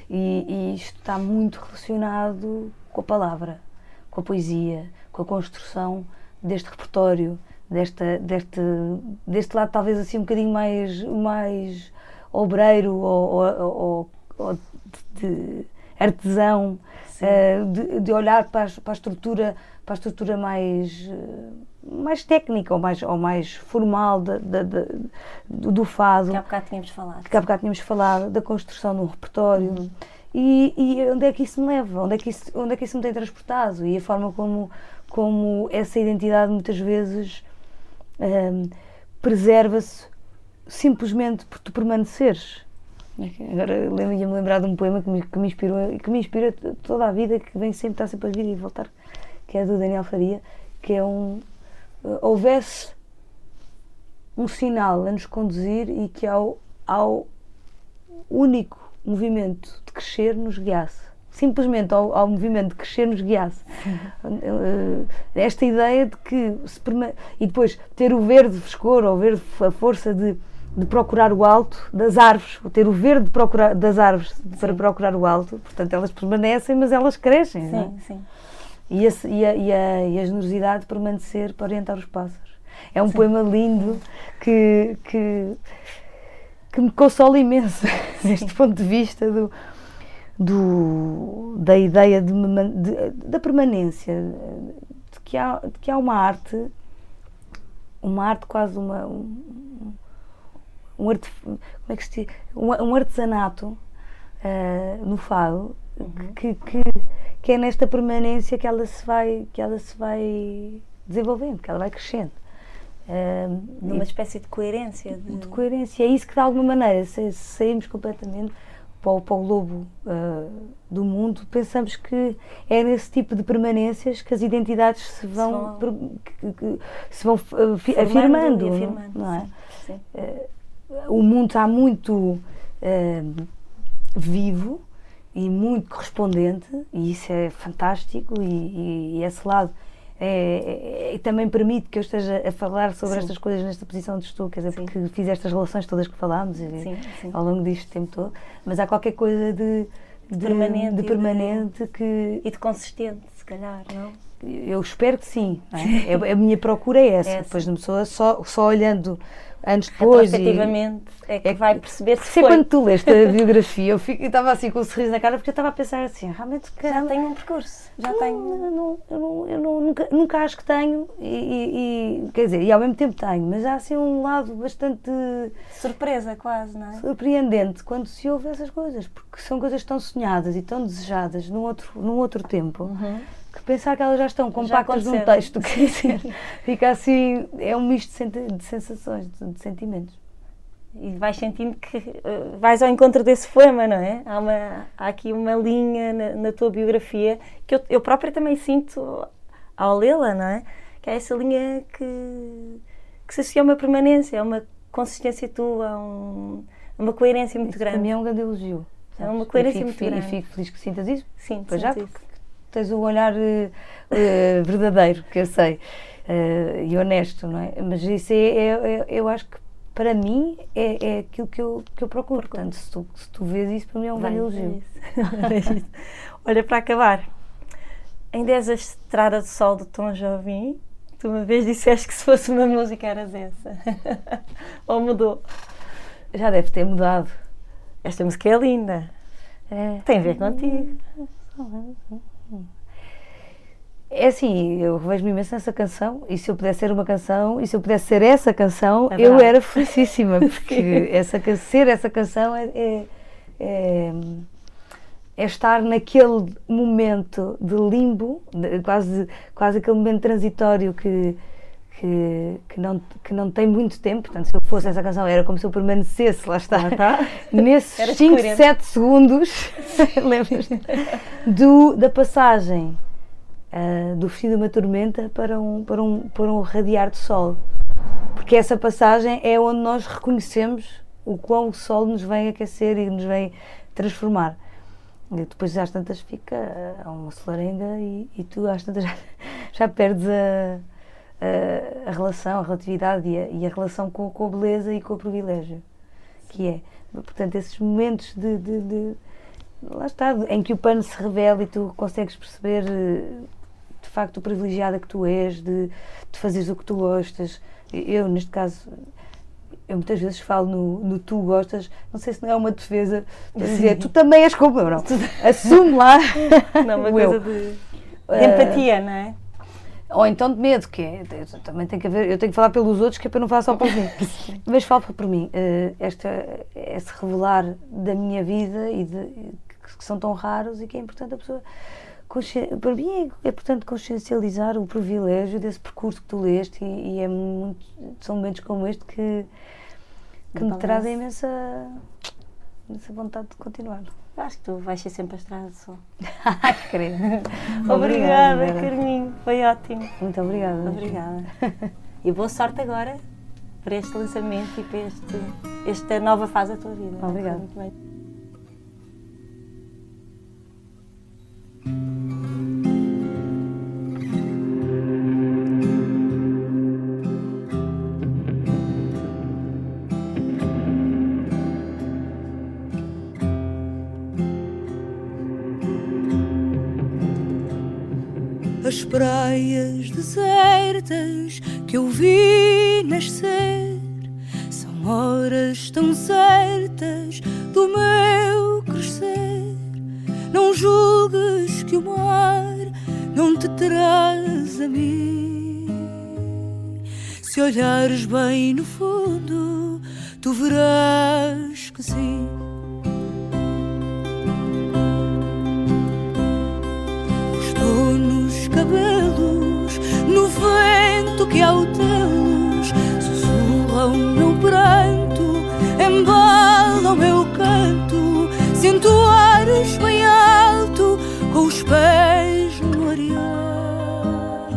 E, e isto está muito relacionado com a palavra, com a poesia, com a construção deste repertório, desta, deste, deste lado talvez assim um bocadinho mais, mais obreiro ou- ou- ou de artesão, eh, de, de olhar para, as- para a estrutura, para a estrutura mais, eh, mais técnica ou mais, ou mais formal da- da- da- do, do fado. Que há bocado tínhamos falado. que há bocado tínhamos falado da construção de um repertório. E, e onde é que isso me leva, onde é que isso, onde é que isso me tem transportado? E a forma como, como essa identidade muitas vezes hum, preserva-se simplesmente por tu permaneceres. Agora lembro- ia-me lembrar de um poema que me, que me inspirou que me inspira toda a vida, que vem sempre, está sempre a vir e voltar, que é do Daniel Faria, que é um eh, houvesse um sinal a nos conduzir e que ao, ao único movimento de crescer nos guiasse. Simplesmente ao, ao movimento de crescer nos guiasse. Eh, Esta ideia de que se e depois ter o verde frescor ou verde a força de, de procurar o alto das árvores, ou ter o verde de procurar, das árvores para procurar o alto, portanto elas permanecem, mas elas crescem. não é? Sim, sim. e, esse- e a, e a- e a generosidade de permanecer para orientar os pássaros. É um poema lindo que, que, que me consola imenso deste ponto de vista do, do- da ideia de, de- da permanência, de que, há, de que há uma arte, uma arte quase uma. Um, um, arte, como é que se diz? Um, um artesanato eh, no fado que, que, que é nesta permanência que ela se vai, que ela se vai desenvolvendo, que ela vai crescendo. Eh, Numa e espécie de coerência. De... de coerência. É isso que de alguma maneira, se saímos completamente para o, para o globo eh, do mundo, pensamos que é nesse tipo de permanências que as identidades se vão, vão- per- que- que- se vão eh, fi- Formando afirmando, não- afirmando, não é? Sim. O mundo está muito eh, vivo e muito correspondente e isso é fantástico e, e- e esse lado é, é- é- também permite que eu esteja a falar sobre Sim. estas coisas nesta posição de estou, quer dizer, Sim. porque fiz estas relações todas que falámos e- Sim, ao longo deste tempo todo, mas há qualquer coisa de, de, Permanente de e de- permanente que E de consistente, se calhar, não? eu espero que sim. é? É- A minha procura é essa. É essa. Depois uma pessoa só, só olhando anos depois. e- Retrospectivamente é que é que- vai perceber se Sei foi. quando tu leste a biografia, eu fico- eu estava assim com um sorriso na cara porque eu estava a pensar assim, realmente Já caramba, tenho um percurso, já não, tenho. não- eu não- eu não- nunca, nunca acho que tenho e, e- quer dizer, e ao mesmo tempo tenho, mas há assim um lado bastante Surpresa, quase, não é? surpreendente quando se ouve essas coisas, porque são coisas tão sonhadas e tão desejadas num outro, num outro tempo. Que pensar que elas já estão compactas num aconteceram. texto, quer dizer, fica assim, é um misto de, sensações, de, sentimentos. E vais sentindo que eh, vais ao encontro desse poema, não é? Há, uma, há aqui uma linha na, na tua biografia que eu, eu própria também sinto ao lê-la, não é? Que é essa linha que, que se associa a uma permanência, a uma consistência tua, a, um- uma coerência muito Isso grande. Para mim é um grande elogio. É uma coerência muito grande. E fico feliz que sintas isso. Sim, Pois já, sinto porque isso. Tens o olhar eh, eh, verdadeiro, que eu sei, eh, e honesto, não é? Mas isso é, é- é- eu acho que para mim é, é aquilo que eu, que eu procuro. Portanto, se tu, se tu vês isso, para mim é um grande é elogio. isso. É. Olha, para acabar, em 10 a Estrada de Sol do Tom Jobim, tu uma vez disseste que se fosse uma música eras essa. Ou mudou? Já deve ter mudado. Esta música é linda. É. Tem a ver contigo. É assim, eu revejo-me imenso nessa canção e se eu pudesse ser uma canção e se eu pudesse ser essa canção, É eu era felicíssima, porque essa, ser essa canção é, é, é, é estar naquele momento de limbo, de- quase, quase aquele momento transitório que, que, que, não, que não tem muito tempo. Portanto, se eu fosse essa canção, era como se eu permanecesse, lá está, Lá está. nesses Eras 5, coerente. 7 segundos, lembras-te? Da passagem ah, do fim de uma tormenta para um, para, um, para um radiar de sol. Porque essa passagem é onde nós reconhecemos o quão o sol nos vem aquecer e nos vem transformar. E depois às tantas fica ah, uma solarenga e, e tu às tantas já, já perdes a, a, a relação, a relatividade e a, e a relação com, com a beleza e com o privilégio que é. Portanto, esses momentos de, de- de- lá está, em que o pano se revela e tu consegues perceber eh, facto privilegiada que tu és, de, de fazeres o que tu gostas. Eu, neste caso, eu muitas vezes falo no, no tu gostas, não sei se não é uma defesa para dizer tu também és como eu, não. Assume lá. Não, uma coisa de, de Eh, empatia, não é? Ou então de medo, que é, também tem que haver, eu tenho que falar pelos outros, que é para não falar só por mim. Mas falo por mim, eh, esta, esse revelar da minha vida e de, que são tão raros e que é importante a pessoa. Para mim é, é importante consciencializar o privilégio desse percurso que tu leste e, e é muito, são momentos como este que, que me trazem imensa, imensa vontade de continuar. Acho que tu vais ser sempre a estrada de sol. Ai. Obrigada, Vera. Carminho. Foi ótimo. Muito obrigada. Obrigada. E boa sorte agora para este lançamento e para este, esta nova fase da tua vida. Obrigada. Muito bem. As praias desertas que eu vi nascer são horas tão certas do meu crescer. Não julgues que o mar não te traz a mim. Se olhares bem no fundo, tu verás que sim. Cabelos, no vento que ao tê-los sussurra o meu pranto, embala o meu canto. Sinto ares bem alto, com os pés no areal.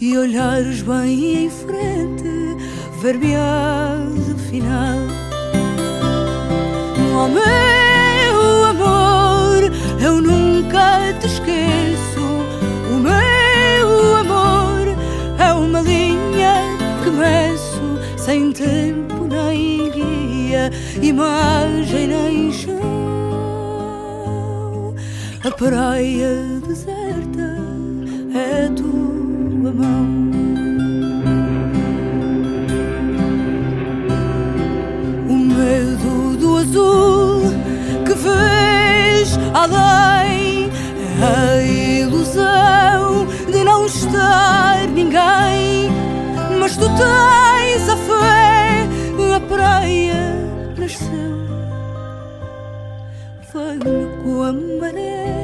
E olhares bem em frente, ver-me-ás afinal. Oh meu amor, eu nunca te esqueço. O meu amor é uma linha que meço sem tempo nem guia, imagem nem chão. A praia deserta é tua mão. É a ilusão de não estar ninguém. Mas tu tens a fé, a praia nasceu. Venha com a maré